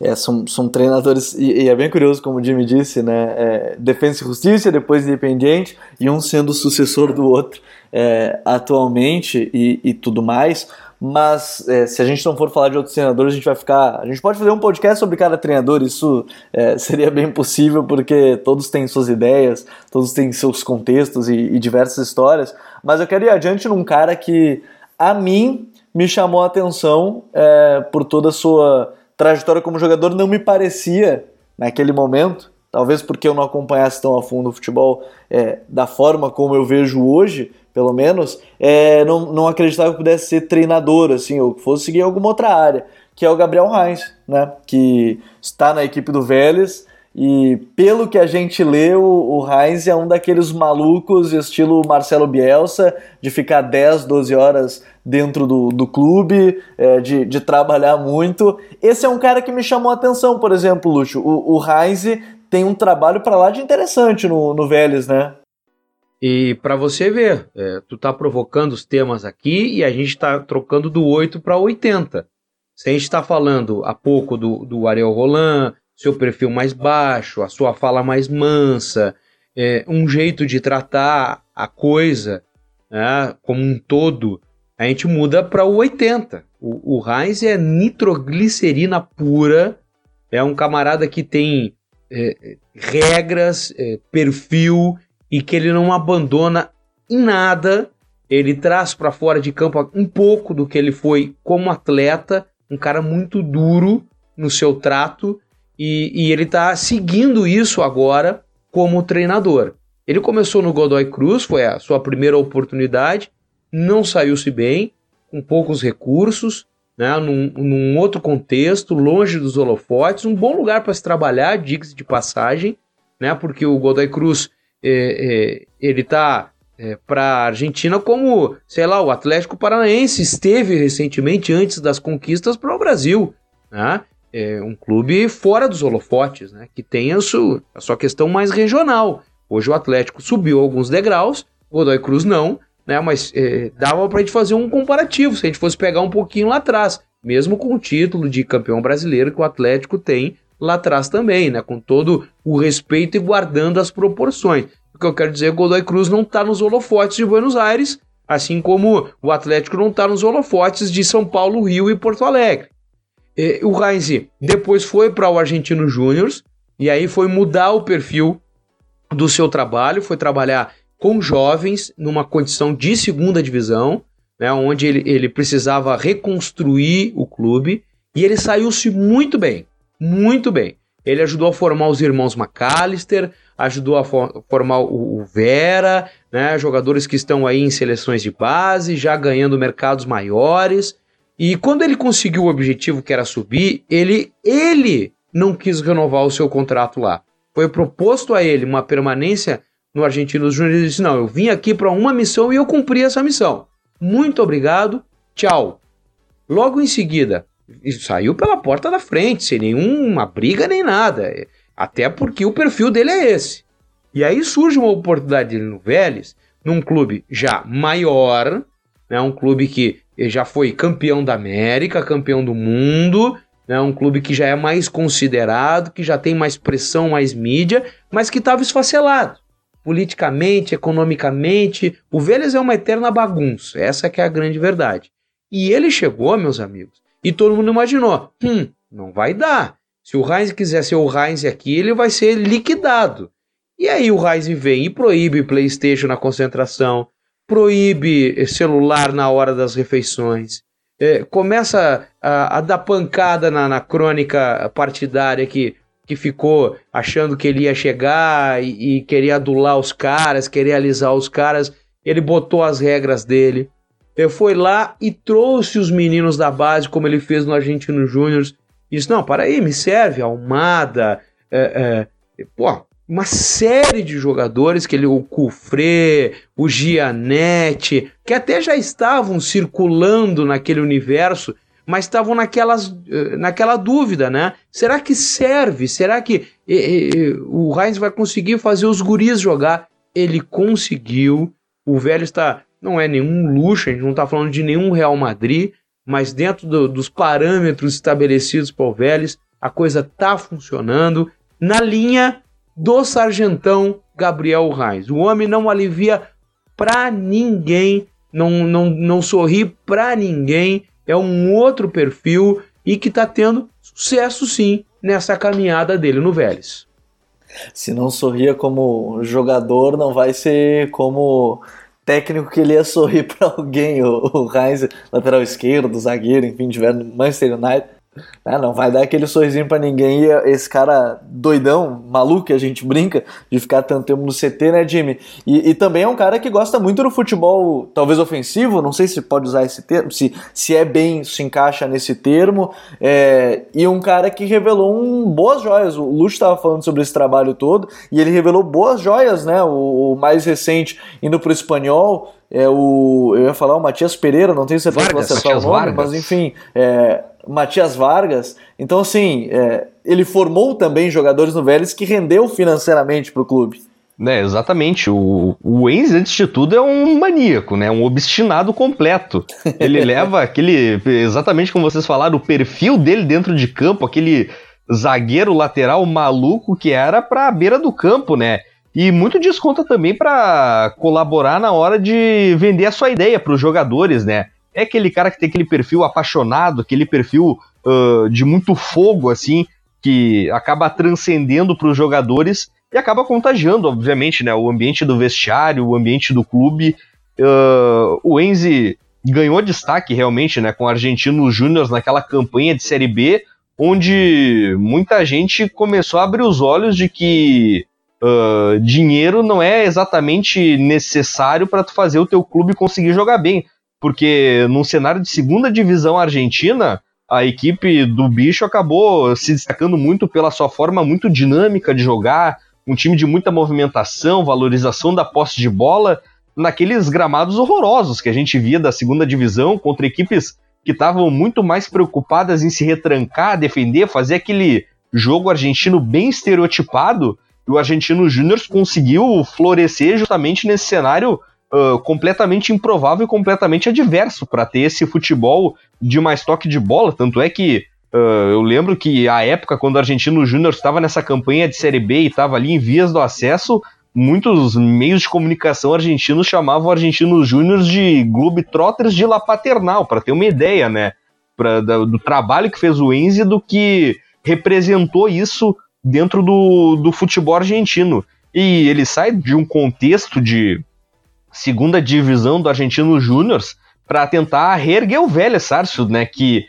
É, são, são treinadores, e, e, é bem curioso, como o Jimmy disse, né? É, Defesa e Justiça, depois Independiente, e um sendo sucessor do outro é, atualmente e, e tudo mais mas é, se a gente não for falar de outros treinadores, a gente vai ficar. A gente pode fazer um podcast sobre cada treinador, isso é, *laughs* seria bem possível, porque todos têm suas ideias, todos têm seus contextos e, e, diversas histórias. Mas eu quero ir adiante num cara que, a mim, me chamou a atenção é, por toda a sua trajetória como jogador, não me parecia, naquele momento, talvez porque eu não acompanhasse tão a fundo o futebol é, da forma como eu vejo hoje pelo menos, é, não, não acreditava que pudesse ser treinador, assim, ou que fosse seguir alguma outra área, que é o Gabriel Reis, né, que está na equipe do Vélez, e pelo que a gente lê, o, o Heinz é um daqueles malucos, estilo Marcelo Bielsa, de ficar 10, 12 horas dentro do, do clube, é, de, de trabalhar muito. Esse é um cara que me chamou a atenção, por exemplo, Lúcio. O, o Heinz tem um trabalho para lá de interessante no, no Vélez, né? E para você ver, é, tu tá provocando os temas aqui e a gente está trocando do 8 para 80. Se a gente está falando há pouco do, do Ariel Roland, seu perfil mais baixo, a sua fala mais mansa, é, um jeito de tratar a coisa né, como um todo, a gente muda para o 80. O, o Heinz é nitroglicerina pura, é um camarada que tem é, regras, é, perfil, e que ele não abandona em nada. Ele traz para fora de campo um pouco do que ele foi como atleta, um cara muito duro no seu trato e, e ele está seguindo isso agora como treinador. Ele começou no Godoy Cruz, foi a sua primeira oportunidade, não saiu-se bem, com poucos recursos, né, num, num, outro contexto, longe dos holofotes, um bom lugar para se trabalhar, diga-se de passagem, né, porque o Godoy Cruz é, é, ele está é, para a Argentina como, sei lá, o Atlético Paranaense esteve recentemente antes das conquistas para o Brasil, né? É um clube fora dos holofotes, né? Que tem a sua, a sua questão mais regional. Hoje o Atlético subiu alguns degraus, Godoy Cruz não, né? Mas é, dava para a gente fazer um comparativo, se a gente fosse pegar um pouquinho lá atrás, mesmo com o título de campeão brasileiro que o Atlético tem lá atrás também, né? Com todo o respeito e guardando as proporções. O que eu quero dizer é que o Godoy Cruz não está nos holofotes de Buenos Aires, assim como o Atlético não está nos holofotes de São Paulo, Rio e Porto Alegre. E, o Heinz depois foi para o Argentino Júnior e aí foi mudar o perfil do seu trabalho, foi trabalhar com jovens numa condição de segunda divisão, né, onde ele, ele precisava reconstruir o clube e ele saiu-se muito bem, muito bem. Ele ajudou a formar os irmãos McAllister, ajudou a for formar o, o Vera, né, jogadores que estão aí em seleções de base, já ganhando mercados maiores. E quando ele conseguiu o objetivo que era subir, ele, ele não quis renovar o seu contrato lá. Foi proposto a ele uma permanência no Argentinos Júnior e disse: Não, eu vim aqui para uma missão e eu cumpri essa missão. Muito obrigado, tchau. Logo em seguida, saiu pela porta da frente, sem nenhuma briga nem nada. Até porque o perfil dele é esse. E aí surge uma oportunidade dele no Vélez, num clube já maior, né, um clube que já foi campeão da América, campeão do mundo, né, um clube que já é mais considerado, que já tem mais pressão, mais mídia, mas que estava esfacelado. Politicamente, economicamente, o Vélez é uma eterna bagunça, essa que é a grande verdade. E ele chegou, meus amigos, e todo mundo imaginou, hum, não vai dar. Se o Heinz quiser ser o Heinz aqui, ele vai ser liquidado. E aí o Heinz vem e proíbe PlayStation na concentração, proíbe celular na hora das refeições, é, começa a, a, dar pancada na, na, crônica partidária que, que ficou achando que ele ia chegar e, e queria adular os caras, queria alisar os caras. Ele botou as regras dele. Ele foi lá e trouxe os meninos da base, como ele fez no Argentino Júnior, Disse, não, para aí, me serve, Almada, é, é, pô, uma série de jogadores, que ele, o Cufré, o Gianetti, que até já estavam circulando naquele universo, mas estavam naquelas, eh, naquela dúvida, né? Será que serve? Será que e, e, o Heinz vai conseguir fazer os guris jogar? Ele conseguiu. O velho está. Não é nenhum luxo, a gente não está falando de nenhum Real Madrid, mas dentro do, dos parâmetros estabelecidos por Vélez, a coisa está funcionando na linha do sargentão Gabriel Reis. O homem não alivia para ninguém, não, não, não sorri para ninguém, é um outro perfil e que está tendo sucesso sim nessa caminhada dele no Vélez. Se não sorria como jogador, não vai ser como técnico que ele ia sorrir para *laughs* alguém, o, o Heinz, lateral esquerdo, zagueiro, enfim, tiver no Manchester United. É, não vai dar aquele sorrisinho para ninguém. E esse cara doidão, maluco, que a gente brinca de ficar tanto tempo no CT, né, Jimmy? E, e, também é um cara que gosta muito do futebol, talvez ofensivo, não sei se pode usar esse termo, se, se é bem, se encaixa nesse termo. É, e um cara que revelou um, boas joias. O Lúcio estava falando sobre esse trabalho todo e ele revelou boas joias, né? O, o mais recente indo para o espanhol é o. Eu ia falar o Matias Pereira, não tenho certeza Vargas, se acertar o nome, Vargas. mas enfim, é, Matias Vargas. Então, assim, é, ele formou também jogadores no Vélez que rendeu financeiramente para o clube. É, exatamente. O, o Enzo, antes de tudo, é um maníaco, né? Um obstinado completo. Ele *laughs* leva aquele. Exatamente como vocês falaram, o perfil dele dentro de campo, aquele zagueiro lateral maluco que era para a beira do campo, né? E muito desconta também para colaborar na hora de vender a sua ideia para os jogadores, né? É aquele cara que tem aquele perfil apaixonado, aquele perfil uh, de muito fogo, assim, que acaba transcendendo para os jogadores e acaba contagiando, obviamente, né? O ambiente do vestiário, o ambiente do clube. Uh, o Enzi ganhou destaque realmente, né? Com o Argentino Júnior naquela campanha de Série B, onde muita gente começou a abrir os olhos de que uh, dinheiro não é exatamente necessário para tu fazer o teu clube conseguir jogar bem. Porque num cenário de segunda divisão argentina, a equipe do bicho acabou se destacando muito pela sua forma muito dinâmica de jogar, um time de muita movimentação, valorização da posse de bola, naqueles gramados horrorosos que a gente via da segunda divisão contra equipes que estavam muito mais preocupadas em se retrancar, defender, fazer aquele jogo argentino bem estereotipado e o Argentino Júnior conseguiu florescer justamente nesse cenário uh, completamente improvável e completamente adverso para ter esse futebol de mais toque de bola. Tanto é que uh, eu lembro que a época, quando o Argentino Júnior estava nessa campanha de Série B e estava ali em vias do acesso, muitos meios de comunicação argentinos chamavam argentinos júniores de Globetrotters de La Paternal, para ter uma ideia, né? Pra, do trabalho que fez o Enzi do que representou isso dentro do, do futebol argentino. E ele sai de um contexto de segunda divisão do Argentino Júnior para tentar reerguer o velho Sarsfield, né? Que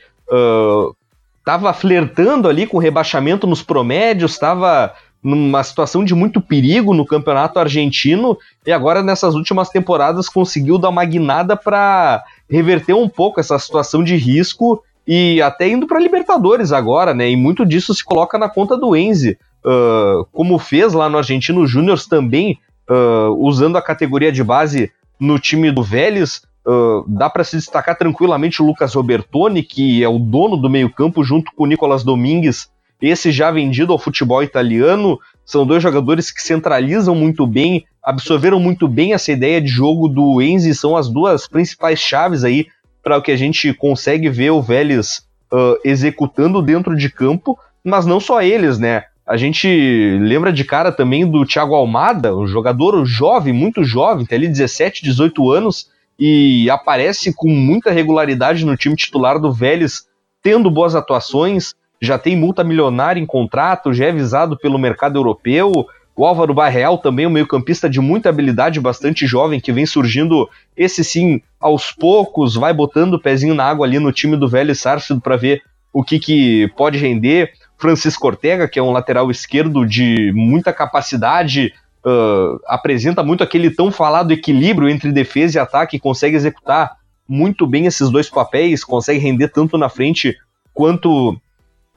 estava uh, flertando ali com rebaixamento nos promédios, estava numa situação de muito perigo no campeonato argentino e agora nessas últimas temporadas conseguiu dar uma guinada para reverter um pouco essa situação de risco e até indo para Libertadores agora, né? E muito disso se coloca na conta do Enzi, uh, como fez lá no Argentino Júnior também, uh, usando a categoria de base no time do Vélez. Uh, dá para se destacar tranquilamente o Lucas Robertoni, que é o dono do meio-campo, junto com o Nicolas Domingues, esse já vendido ao futebol italiano. São dois jogadores que centralizam muito bem, absorveram muito bem essa ideia de jogo do Enzi, são as duas principais chaves aí para o que a gente consegue ver o Vélez uh, executando dentro de campo, mas não só eles, né? A gente lembra de cara também do Thiago Almada, um jogador jovem, muito jovem, tem ali 17, 18 anos, e aparece com muita regularidade no time titular do Vélez, tendo boas atuações, já tem multa milionária em contrato, já é visado pelo mercado europeu. O Álvaro Barreal também, um meio-campista de muita habilidade, bastante jovem, que vem surgindo, esse sim, aos poucos, vai botando o pezinho na água ali no time do velho Sarsfield para ver o que, que pode render. Francisco Ortega, que é um lateral esquerdo de muita capacidade, uh, apresenta muito aquele tão falado equilíbrio entre defesa e ataque, consegue executar muito bem esses dois papéis, consegue render tanto na frente quanto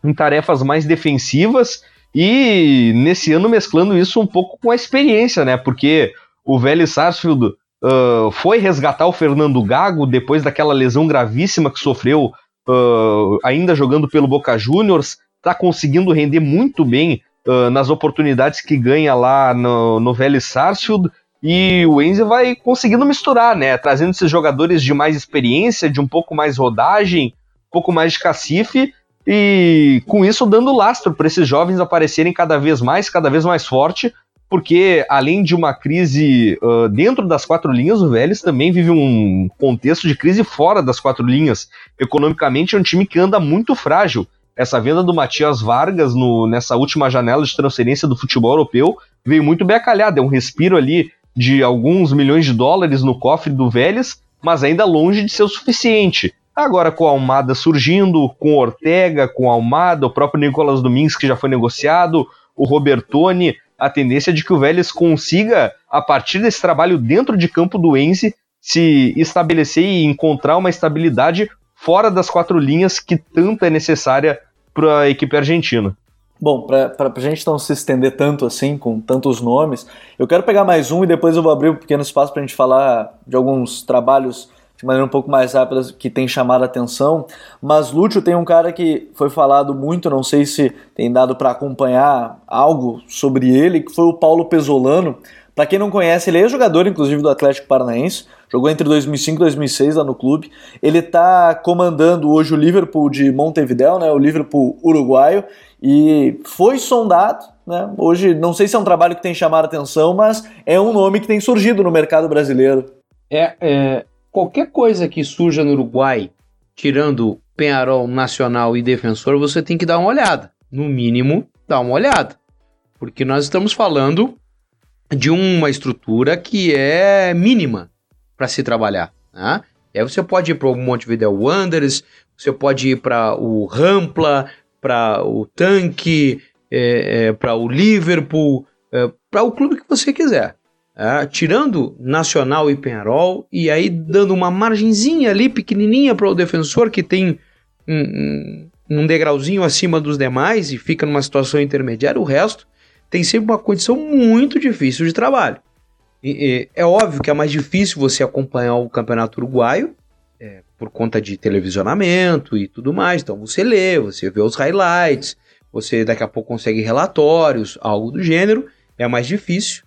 em tarefas mais defensivas e nesse ano mesclando isso um pouco com a experiência, né? Porque o velho Sarsfield uh, foi resgatar o Fernando Gago depois daquela lesão gravíssima que sofreu uh, ainda jogando pelo Boca Juniors, tá conseguindo render muito bem uh, nas oportunidades que ganha lá no, no velho Sarsfield e o Enzo vai conseguindo misturar, né? Trazendo esses jogadores de mais experiência, de um pouco mais rodagem, um pouco mais de cacife e com isso dando lastro para esses jovens aparecerem cada vez mais, cada vez mais forte, porque além de uma crise uh, dentro das quatro linhas, o Vélez também vive um contexto de crise fora das quatro linhas. Economicamente é um time que anda muito frágil. Essa venda do Matias Vargas no, nessa última janela de transferência do futebol europeu veio muito bem acalhada, é um respiro ali de alguns milhões de dólares no cofre do Vélez, mas ainda longe de ser o suficiente. Agora com a Almada surgindo, com Ortega, com Almada, o próprio Nicolas Domingues que já foi negociado, o Robertoni, a tendência é de que o Vélez consiga, a partir desse trabalho dentro de campo do Ense, se estabelecer e encontrar uma estabilidade fora das quatro linhas que tanto é necessária para a equipe argentina. Bom, para a gente não se estender tanto assim, com tantos nomes, eu quero pegar mais um e depois eu vou abrir um pequeno espaço para a gente falar de alguns trabalhos de maneira um pouco mais rápida que tem chamado a atenção. Mas Lúcio tem um cara que foi falado muito, não sei se tem dado para acompanhar algo sobre ele, que foi o Paulo Pesolano. Para quem não conhece, ele é jogador inclusive do Atlético Paranaense, jogou entre 2005 e 2006 lá no clube. Ele está comandando hoje o Liverpool de Montevideo, né, o Liverpool uruguaio, e foi sondado. Né? Hoje, não sei se é um trabalho que tem chamado a atenção, mas é um nome que tem surgido no mercado brasileiro. É, é, qualquer coisa que surja no Uruguai, tirando Penharol, Nacional e Defensor, você tem que dar uma olhada. No mínimo, dar uma olhada. Porque nós estamos falando de uma estrutura que é mínima para se trabalhar. Né? Aí você pode ir para o Montevideo Wanderers, você pode ir para o Rampla, para o Tanque, é, é, para o Liverpool, é, para o clube que você quiser. É, tirando Nacional e Penharol, e aí dando uma margenzinha ali pequenininha para o defensor que tem um, um, um, degrauzinho acima dos demais e fica numa situação intermediária, o resto tem sempre uma condição muito difícil de trabalho. E, e, é óbvio que é mais difícil você acompanhar o campeonato uruguaio é, por conta de televisionamento e tudo mais. Então você lê, você vê os highlights, você daqui a pouco consegue relatórios, algo do gênero. É mais difícil.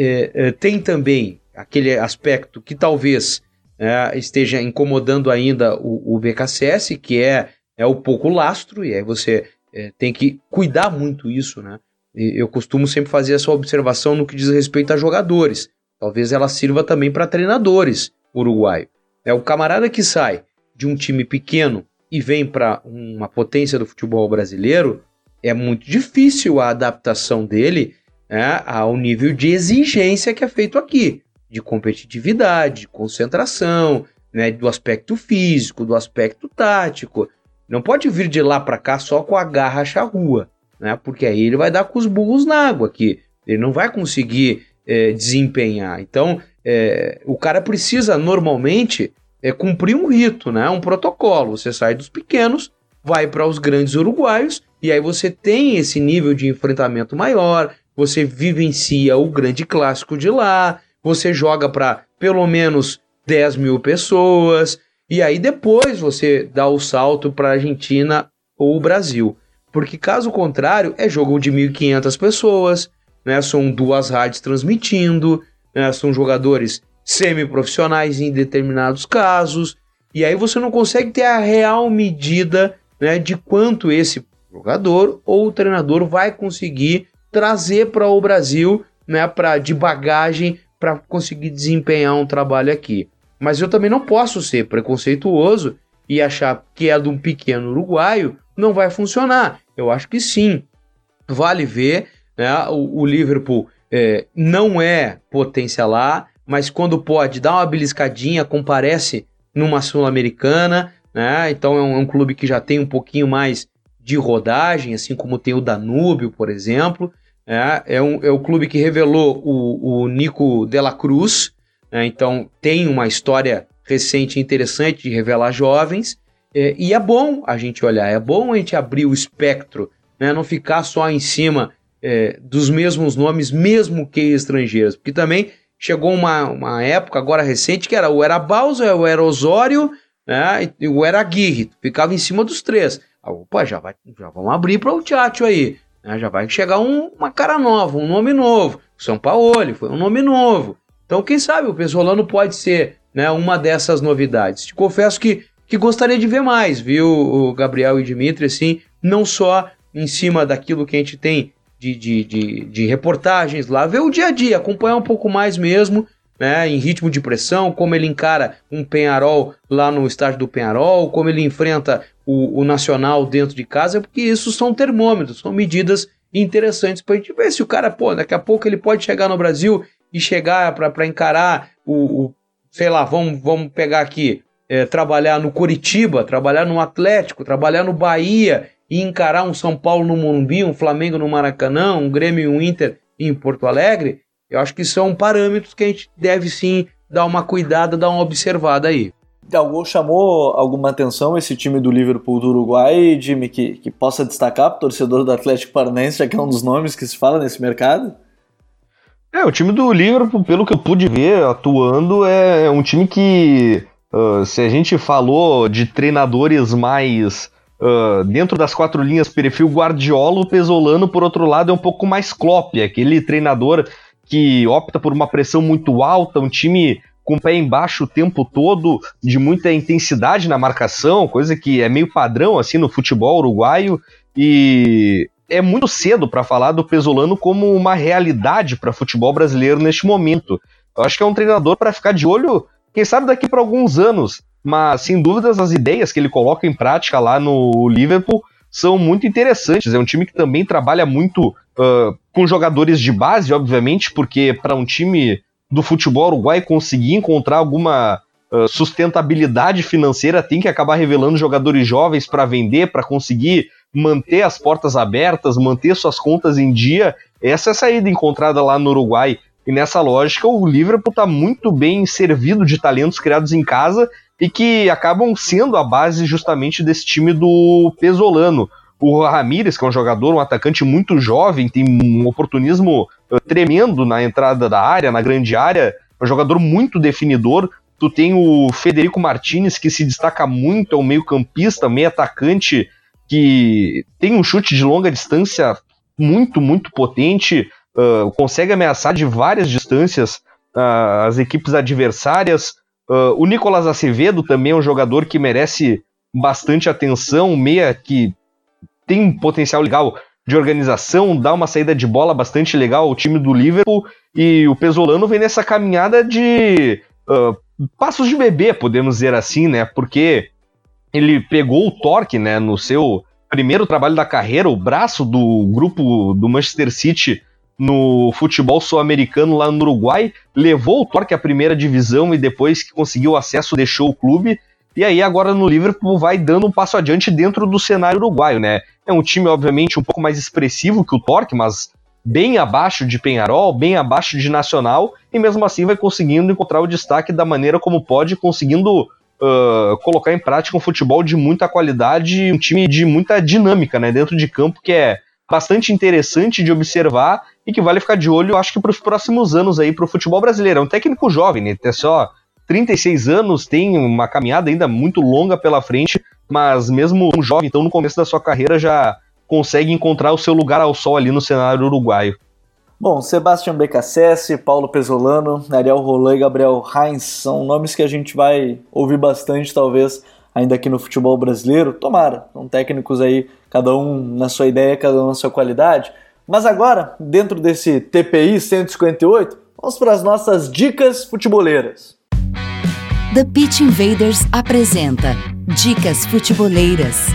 É, é, tem também aquele aspecto que talvez é, esteja incomodando ainda o, o, BKSS, que é, é o pouco lastro, e aí você é, tem que cuidar muito isso, né? Eu costumo sempre fazer essa observação no que diz respeito a jogadores. Talvez ela sirva também para treinadores uruguaio. É o camarada que sai de um time pequeno e vem para uma potência do futebol brasileiro, é muito difícil a adaptação dele né, ao nível de exigência que é feito aqui, de competitividade, de concentração, né, do aspecto físico, do aspecto tático. Não pode vir de lá para cá só com a garra charrua, né, porque aí ele vai dar com os burros na água aqui. Ele não vai conseguir é, desempenhar. Então, é, o cara precisa normalmente é, cumprir um rito, né, um protocolo. Você sai dos pequenos, vai para os grandes uruguaios e aí você tem esse nível de enfrentamento maior, você vivencia o grande clássico de lá, você joga para pelo menos 10 mil pessoas, e aí depois você dá o salto para a Argentina ou o Brasil. Porque caso contrário, é jogo de 1.500 pessoas, né? são duas rádios transmitindo, né? são jogadores semi-profissionais em determinados casos, e aí você não consegue ter a real medida né, de quanto esse jogador ou treinador vai conseguir trazer para o Brasil, né, para de bagagem para conseguir desempenhar um trabalho aqui. Mas eu também não posso ser preconceituoso e achar que é de um pequeno uruguaio não vai funcionar. Eu acho que sim. Vale ver, né, o, o Liverpool é, não é potência lá, mas quando pode dá uma beliscadinha, comparece numa sul-americana, né? Então é um, é um, clube que já tem um pouquinho mais de rodagem, assim como tem o Danúbio, por exemplo. É, é, um, é o clube que revelou o, o Nico de la Cruz, né? então tem uma história recente interessante de revelar jovens. É, e é bom a gente olhar, é bom a gente abrir o espectro, né? não ficar só em cima é, dos mesmos nomes, mesmo que estrangeiros, porque também chegou uma, uma época agora recente que era o era Bausa, o era Osório né, e o era Aguirre, ficava em cima dos três. Opa, já, vai, já vamos abrir para o Tchatcho aí. Né? Já vai chegar um, uma cara nova, um nome novo. São Paulo foi um nome novo. Então, quem sabe o Pesolano pode ser né, uma dessas novidades. Te confesso que, que gostaria de ver mais, viu, Gabriel e Dimitri, assim, não só em cima daquilo que a gente tem de, de, de, de reportagens lá, ver o dia a dia, acompanhar um pouco mais mesmo, né, em ritmo de pressão, como ele encara um Penharol lá no estádio do Penharol, como ele enfrenta o, o Nacional dentro de casa, porque isso são termômetros, são medidas interessantes para a gente ver se o cara, pô, daqui a pouco ele pode chegar no Brasil e chegar para encarar o, o, sei lá, vamos, vamos pegar aqui, é, trabalhar no Curitiba, trabalhar no Atlético, trabalhar no Bahia e encarar um São Paulo no Morumbi, um Flamengo no Maracanã, um Grêmio e um Inter em Porto Alegre, eu acho que são parâmetros que a gente deve sim dar uma cuidada, dar uma observada aí. Algum chamou alguma atenção esse time do Liverpool do Uruguai, Jimmy, que, que possa destacar para o torcedor do Atlético Paranaense, já que é um dos nomes que se fala nesse mercado? É, o time do Liverpool, pelo que eu pude ver atuando, é, é um time que, uh, se a gente falou de treinadores mais uh, dentro das quatro linhas, perfil Guardiola, o Pesolano, por outro lado, é um pouco mais Klopp, aquele treinador que opta por uma pressão muito alta, um time com o pé embaixo o tempo todo, de muita intensidade na marcação, coisa que é meio padrão assim no futebol uruguaio e é muito cedo para falar do Pesolano como uma realidade para futebol brasileiro neste momento. Eu acho que é um treinador para ficar de olho, quem sabe daqui para alguns anos, mas sem dúvidas as ideias que ele coloca em prática lá no Liverpool são muito interessantes. É um time que também trabalha muito uh, com jogadores de base, obviamente, porque para um time do futebol uruguai conseguir encontrar alguma uh, sustentabilidade financeira tem que acabar revelando jogadores jovens para vender, para conseguir manter as portas abertas, manter suas contas em dia. Essa é a saída encontrada lá no Uruguai. E nessa lógica, o Liverpool está muito bem servido de talentos criados em casa e que acabam sendo a base justamente desse time do Pesolano. O Ramires, que é um jogador, um atacante muito jovem, tem um oportunismo uh, tremendo na entrada da área, na grande área, é um jogador muito definidor. Tu tem o Federico Martinez, que se destaca muito, é um meio-campista, meio atacante, que tem um chute de longa distância muito, muito potente, uh, consegue ameaçar de várias distâncias uh, as equipes adversárias. Uh, o Nicolas Acevedo também é um jogador que merece bastante atenção, meia que tem um potencial legal de organização, dá uma saída de bola bastante legal ao time do Liverpool e o Pesolano vem nessa caminhada de uh, passos de bebê, podemos dizer assim, né? Porque ele pegou o Torque, né, no seu primeiro trabalho da carreira, o braço do grupo do Manchester City no futebol sul-americano lá no Uruguai, levou o Torque à primeira divisão e depois que conseguiu acesso deixou o clube. E aí agora no Liverpool vai dando um passo adiante dentro do cenário uruguaio, né? É um time obviamente um pouco mais expressivo que o Torque, mas bem abaixo de Penharol, bem abaixo de Nacional, e mesmo assim vai conseguindo encontrar o destaque da maneira como pode, conseguindo uh, colocar em prática um futebol de muita qualidade, um time de muita dinâmica né, dentro de campo, que é bastante interessante de observar e que vale ficar de olho, acho que para os próximos anos aí para o futebol brasileiro. É um técnico jovem, né? Tem só 36 anos, tem uma caminhada ainda muito longa pela frente, mas mesmo um jovem, então no começo da sua carreira já consegue encontrar o seu lugar ao sol ali no cenário uruguaio. Bom, Sebastião Becassese, Paulo Pesolano, Ariel Roland e Gabriel Heinz são nomes que a gente vai ouvir bastante, talvez, ainda aqui no futebol brasileiro. Tomara, são técnicos aí, cada um na sua ideia, cada um na sua qualidade. Mas agora, dentro desse TPI 158, vamos para as nossas dicas futeboleiras. The Pitch Invaders apresenta Dicas Futeboleiras.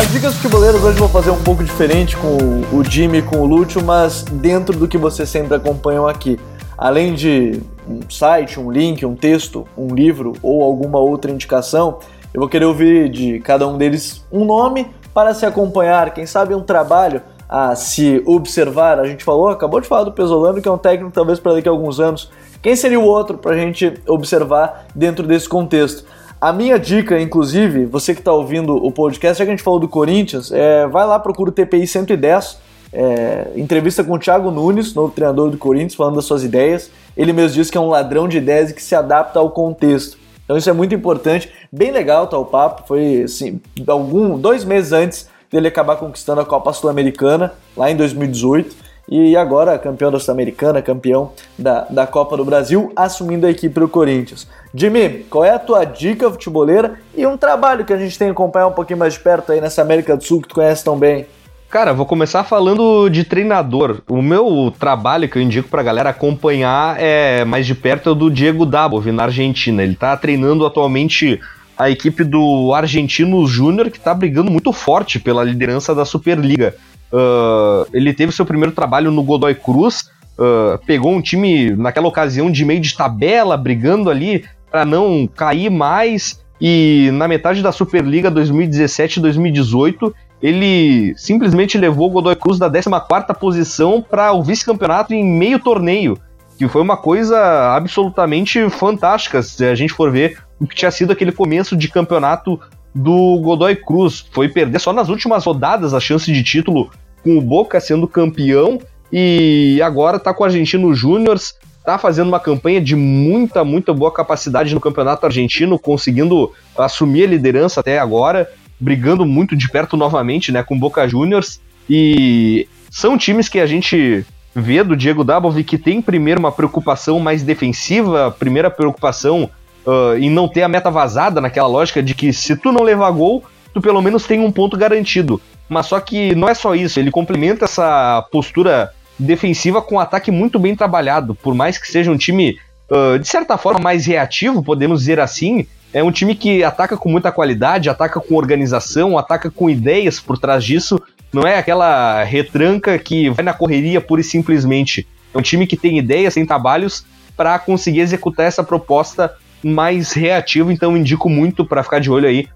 As dicas futeboleiras hoje vou fazer um pouco diferente com o Jimmy e com o Lúcio, mas dentro do que vocês sempre acompanham aqui. Além de um site, um link, um texto, um livro ou alguma outra indicação, eu vou querer ouvir de cada um deles um nome para se acompanhar, quem sabe um trabalho a se observar. A gente falou, acabou de falar do Pesolano, que é um técnico talvez para daqui a alguns anos. Quem seria o outro para a gente observar dentro desse contexto? A minha dica, inclusive, você que está ouvindo o podcast, já que a gente falou do Corinthians, é, vai lá, procura o TPI 110, é, entrevista com o Thiago Nunes, novo treinador do Corinthians, falando das suas ideias. Ele mesmo diz que é um ladrão de ideias e que se adapta ao contexto. Então isso é muito importante, bem legal tá o papo. Foi assim, algum dois meses antes dele acabar conquistando a Copa Sul-Americana lá em 2018 e agora campeão da Sul-Americana, campeão da, da Copa do Brasil, assumindo a equipe do Corinthians. Jimmy, qual é a tua dica futeboleira e um trabalho que a gente tem que acompanhar um pouquinho mais de perto aí nessa América do Sul que tu conhece tão bem? Cara, vou começar falando de treinador. O meu trabalho que eu indico pra galera acompanhar é mais de perto é o do Diego Dabov, na Argentina. Ele tá treinando atualmente a equipe do Argentino Júnior, que tá brigando muito forte pela liderança da Superliga. Uh, ele teve seu primeiro trabalho no Godoy Cruz, uh, pegou um time naquela ocasião de meio de tabela, brigando ali para não cair mais. E na metade da Superliga 2017-2018, ele simplesmente levou o Godoy Cruz da 14 posição para o vice-campeonato em meio torneio, que foi uma coisa absolutamente fantástica, se a gente for ver o que tinha sido aquele começo de campeonato do Godoy Cruz. Foi perder só nas últimas rodadas a chance de título com o Boca sendo campeão e agora tá com o Argentino Júnior, tá fazendo uma campanha de muita, muita boa capacidade no Campeonato Argentino, conseguindo assumir a liderança até agora, brigando muito de perto novamente, né, com o Boca Juniors e são times que a gente vê do Diego Dabov que tem primeiro uma preocupação mais defensiva, primeira preocupação uh, em não ter a meta vazada naquela lógica de que se tu não levar gol, tu pelo menos tem um ponto garantido. Mas só que não é só isso, ele complementa essa postura defensiva com um ataque muito bem trabalhado. Por mais que seja um time, uh, de certa forma, mais reativo, podemos dizer assim, é um time que ataca com muita qualidade, ataca com organização, ataca com ideias por trás disso. Não é aquela retranca que vai na correria pura e simplesmente. É um time que tem ideias, tem trabalhos para conseguir executar essa proposta mais reativo, então indico muito para ficar de olho aí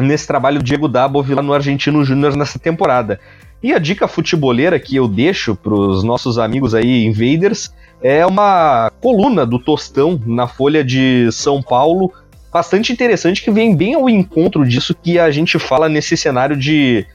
nesse trabalho do Diego Dabov lá no Argentino Júnior nessa temporada. E a dica futeboleira que eu deixo para os nossos amigos aí invaders é uma coluna do Tostão na Folha de São Paulo, bastante interessante que vem bem ao encontro disso que a gente fala nesse cenário de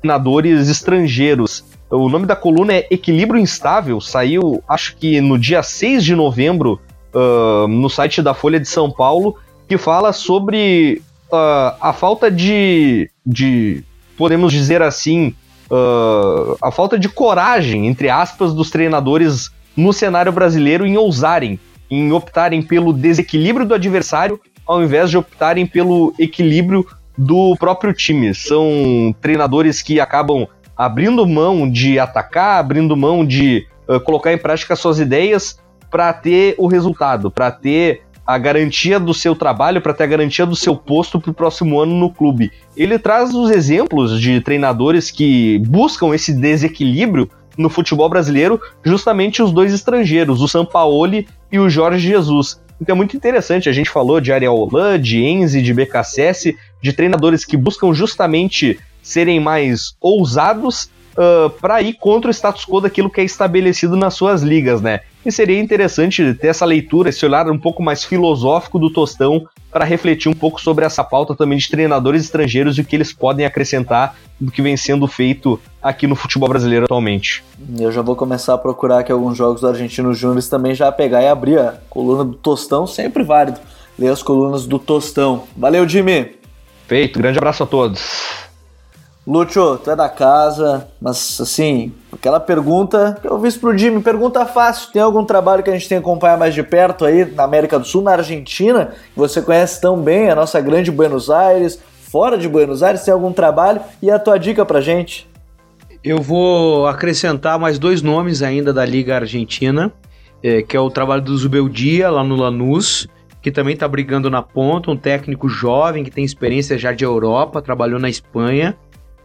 treinadores estrangeiros. O nome da coluna é Equilíbrio Instável, saiu acho que no dia 6 de novembro uh, no site da Folha de São Paulo, que fala sobre uh, a falta de, de, podemos dizer assim, uh, a falta de coragem, entre aspas, dos treinadores no cenário brasileiro em ousarem, em optarem pelo desequilíbrio do adversário ao invés de optarem pelo equilíbrio do próprio time. São treinadores que acabam abrindo mão de atacar, abrindo mão de uh, colocar em prática suas ideias para ter o resultado, para ter a garantia do seu trabalho, para ter a garantia do seu posto para o próximo ano no clube. Ele traz os exemplos de treinadores que buscam esse desequilíbrio no futebol brasileiro, justamente os dois estrangeiros, o Sampaoli e o Jorge Jesus. Então é muito interessante, a gente falou de Ariel Holan, de Enzi, de BKSS, de treinadores que buscam justamente serem mais ousados uh, para ir contra o status quo daquilo que é estabelecido nas suas ligas, né? E seria interessante ter essa leitura, esse olhar um pouco mais filosófico do Tostão para refletir um pouco sobre essa pauta também de treinadores estrangeiros e o que eles podem acrescentar do que vem sendo feito aqui no futebol brasileiro atualmente. Eu já vou começar a procurar aqui alguns jogos do Argentino Júnior também já pegar e abrir a coluna do Tostão, sempre válido. Ler as colunas do Tostão. Valeu, Jimmy! Feito, grande abraço a todos. Lúcio, tu é da casa, mas assim, aquela pergunta que eu fiz pro Jimmy, pergunta fácil, tem algum trabalho que a gente tem que acompanhar mais de perto aí na América do Sul, na Argentina, que você conhece tão bem, a nossa grande Buenos Aires, fora de Buenos Aires, tem algum trabalho e a tua dica pra gente? Eu vou acrescentar mais dois nomes ainda da Liga Argentina, é, que é o trabalho do Zubeldia lá no Lanús, que também está brigando na ponta, um técnico jovem que tem experiência já de Europa, trabalhou na Espanha,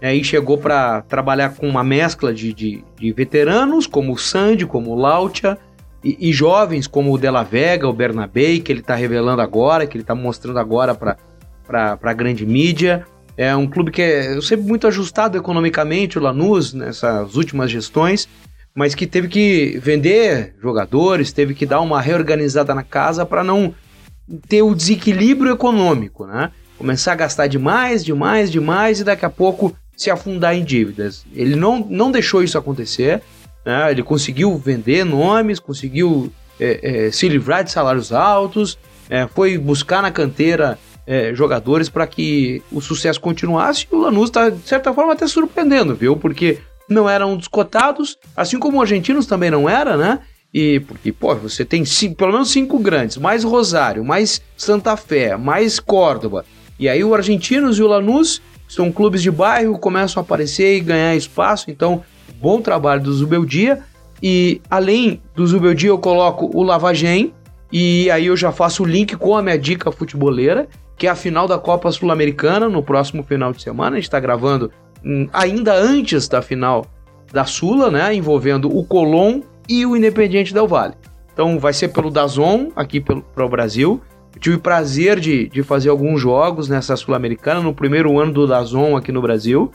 Aí chegou para trabalhar com uma mescla de, de, de, veteranos, como o Sandy, como o Lautia, e, e, jovens como o Della Vega, o Bernabé, que ele está revelando agora, que ele está mostrando agora para a grande mídia. É um clube que é sempre muito ajustado economicamente, o Lanús, nessas últimas gestões, mas que teve que vender jogadores, teve que dar uma reorganizada na casa para não ter o desequilíbrio econômico, né? Começar a gastar demais, demais, demais e daqui a pouco se afundar em dívidas. Ele não, não deixou isso acontecer, né? ele conseguiu vender nomes, conseguiu é, é, se livrar de salários altos, é, foi buscar na canteira é, jogadores para que o sucesso continuasse. E o Lanús está, de certa forma, até surpreendendo, viu? Porque não eram descotados, assim como os argentinos também não era, né? E porque, pô, você tem cinco, pelo menos cinco grandes, mais Rosário, mais Santa Fé, mais Córdoba. E aí o Argentinos e o Lanús são clubes de bairro, começam a aparecer e ganhar espaço, então bom trabalho do Zubeldia. E além do Zubeldia eu coloco o Lavagem, e aí eu já faço o link com a minha dica futeboleira, que é a final da Copa Sul-Americana no próximo final de semana. A gente está gravando hum, ainda antes da final da Sula, né, envolvendo o Colón e o Independiente Del Vale. Então vai ser pelo Dazon aqui para o Brasil eu tive o prazer de, de fazer alguns jogos nessa Sul-Americana, no primeiro ano do Dazon aqui no Brasil.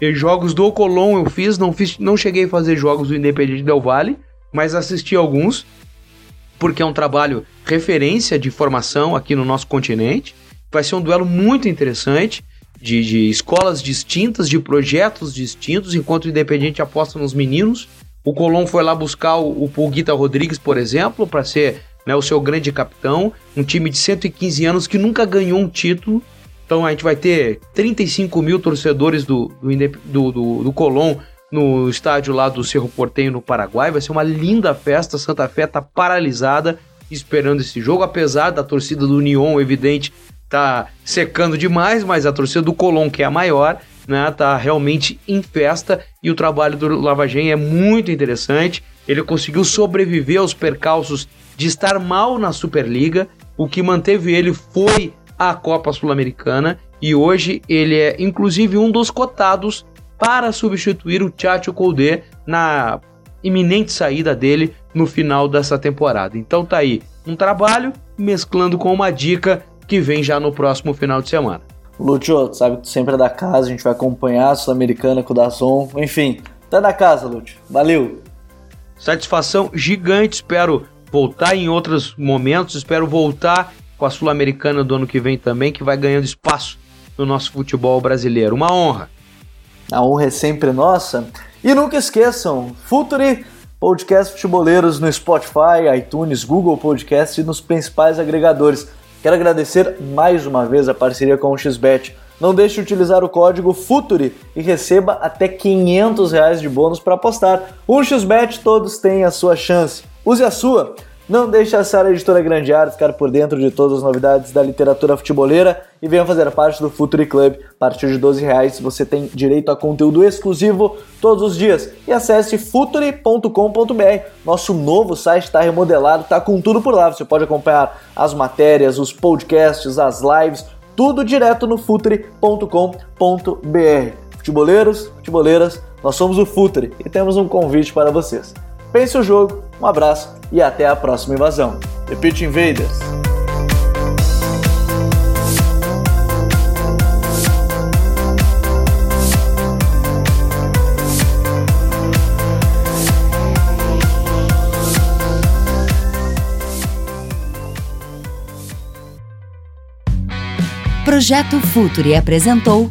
E jogos do Colón eu fiz, não, fiz, não cheguei a fazer jogos do Independente Del Vale, mas assisti alguns, porque é um trabalho referência de formação aqui no nosso continente. Vai ser um duelo muito interessante, de, de escolas distintas, de projetos distintos, enquanto o Independente aposta nos meninos. O Colón foi lá buscar o, o Pulguita Rodrigues, por exemplo, para ser né, o seu grande capitão, um time de 115 anos que nunca ganhou um título. Então a gente vai ter 35 mil torcedores do, do, do, do Colón no estádio lá do Cerro Porteño no Paraguai. Vai ser uma linda festa. Santa Fé está paralisada esperando esse jogo, apesar da torcida do União, evidente, tá secando demais, mas a torcida do Colón, que é a maior, né, tá realmente em festa e o trabalho do Lavagem é muito interessante. Ele conseguiu sobreviver aos percalços de estar mal na Superliga. O que manteve ele foi a Copa Sul-Americana e hoje ele é inclusive um dos cotados para substituir o Tchatcho Koudé na iminente saída dele no final dessa temporada. Então tá aí um trabalho mesclando com uma dica que vem já no próximo final de semana. Lúcio, sabe que tu sempre é da casa, a gente vai acompanhar a Sul-Americana com o Dazon, enfim, tá da casa, Lúcio. Valeu! Satisfação gigante, espero voltar em outros momentos. Espero voltar com a Sul-Americana do ano que vem também, que vai ganhando espaço no nosso futebol brasileiro. Uma honra. A honra é sempre nossa. E nunca esqueçam, Futuri podcast futeboleiros no Spotify, iTunes, Google Podcast e nos principais agregadores. Quero agradecer mais uma vez a parceria com o XBet. Não deixe de utilizar o código FUTURI e receba até 500 reais de bônus para apostar. Um XBet, todos têm a sua chance. Use a sua! Não deixe a Sara Editora Grande Área ficar por dentro de todas as novidades da literatura futeboleira e venha fazer parte do Futuri Club. A partir de 12 reais você tem direito a conteúdo exclusivo todos os dias. E acesse futuri.com.br. Nosso novo site está remodelado, está com tudo por lá. Você pode acompanhar as matérias, os podcasts, as lives, tudo direto no futuri.com.br. Futeboleiros, futeboleiras, nós somos o Futuri e temos um convite para vocês. Pense o jogo, um abraço e até a próxima invasão. The Invaders! Projeto Futuri apresentou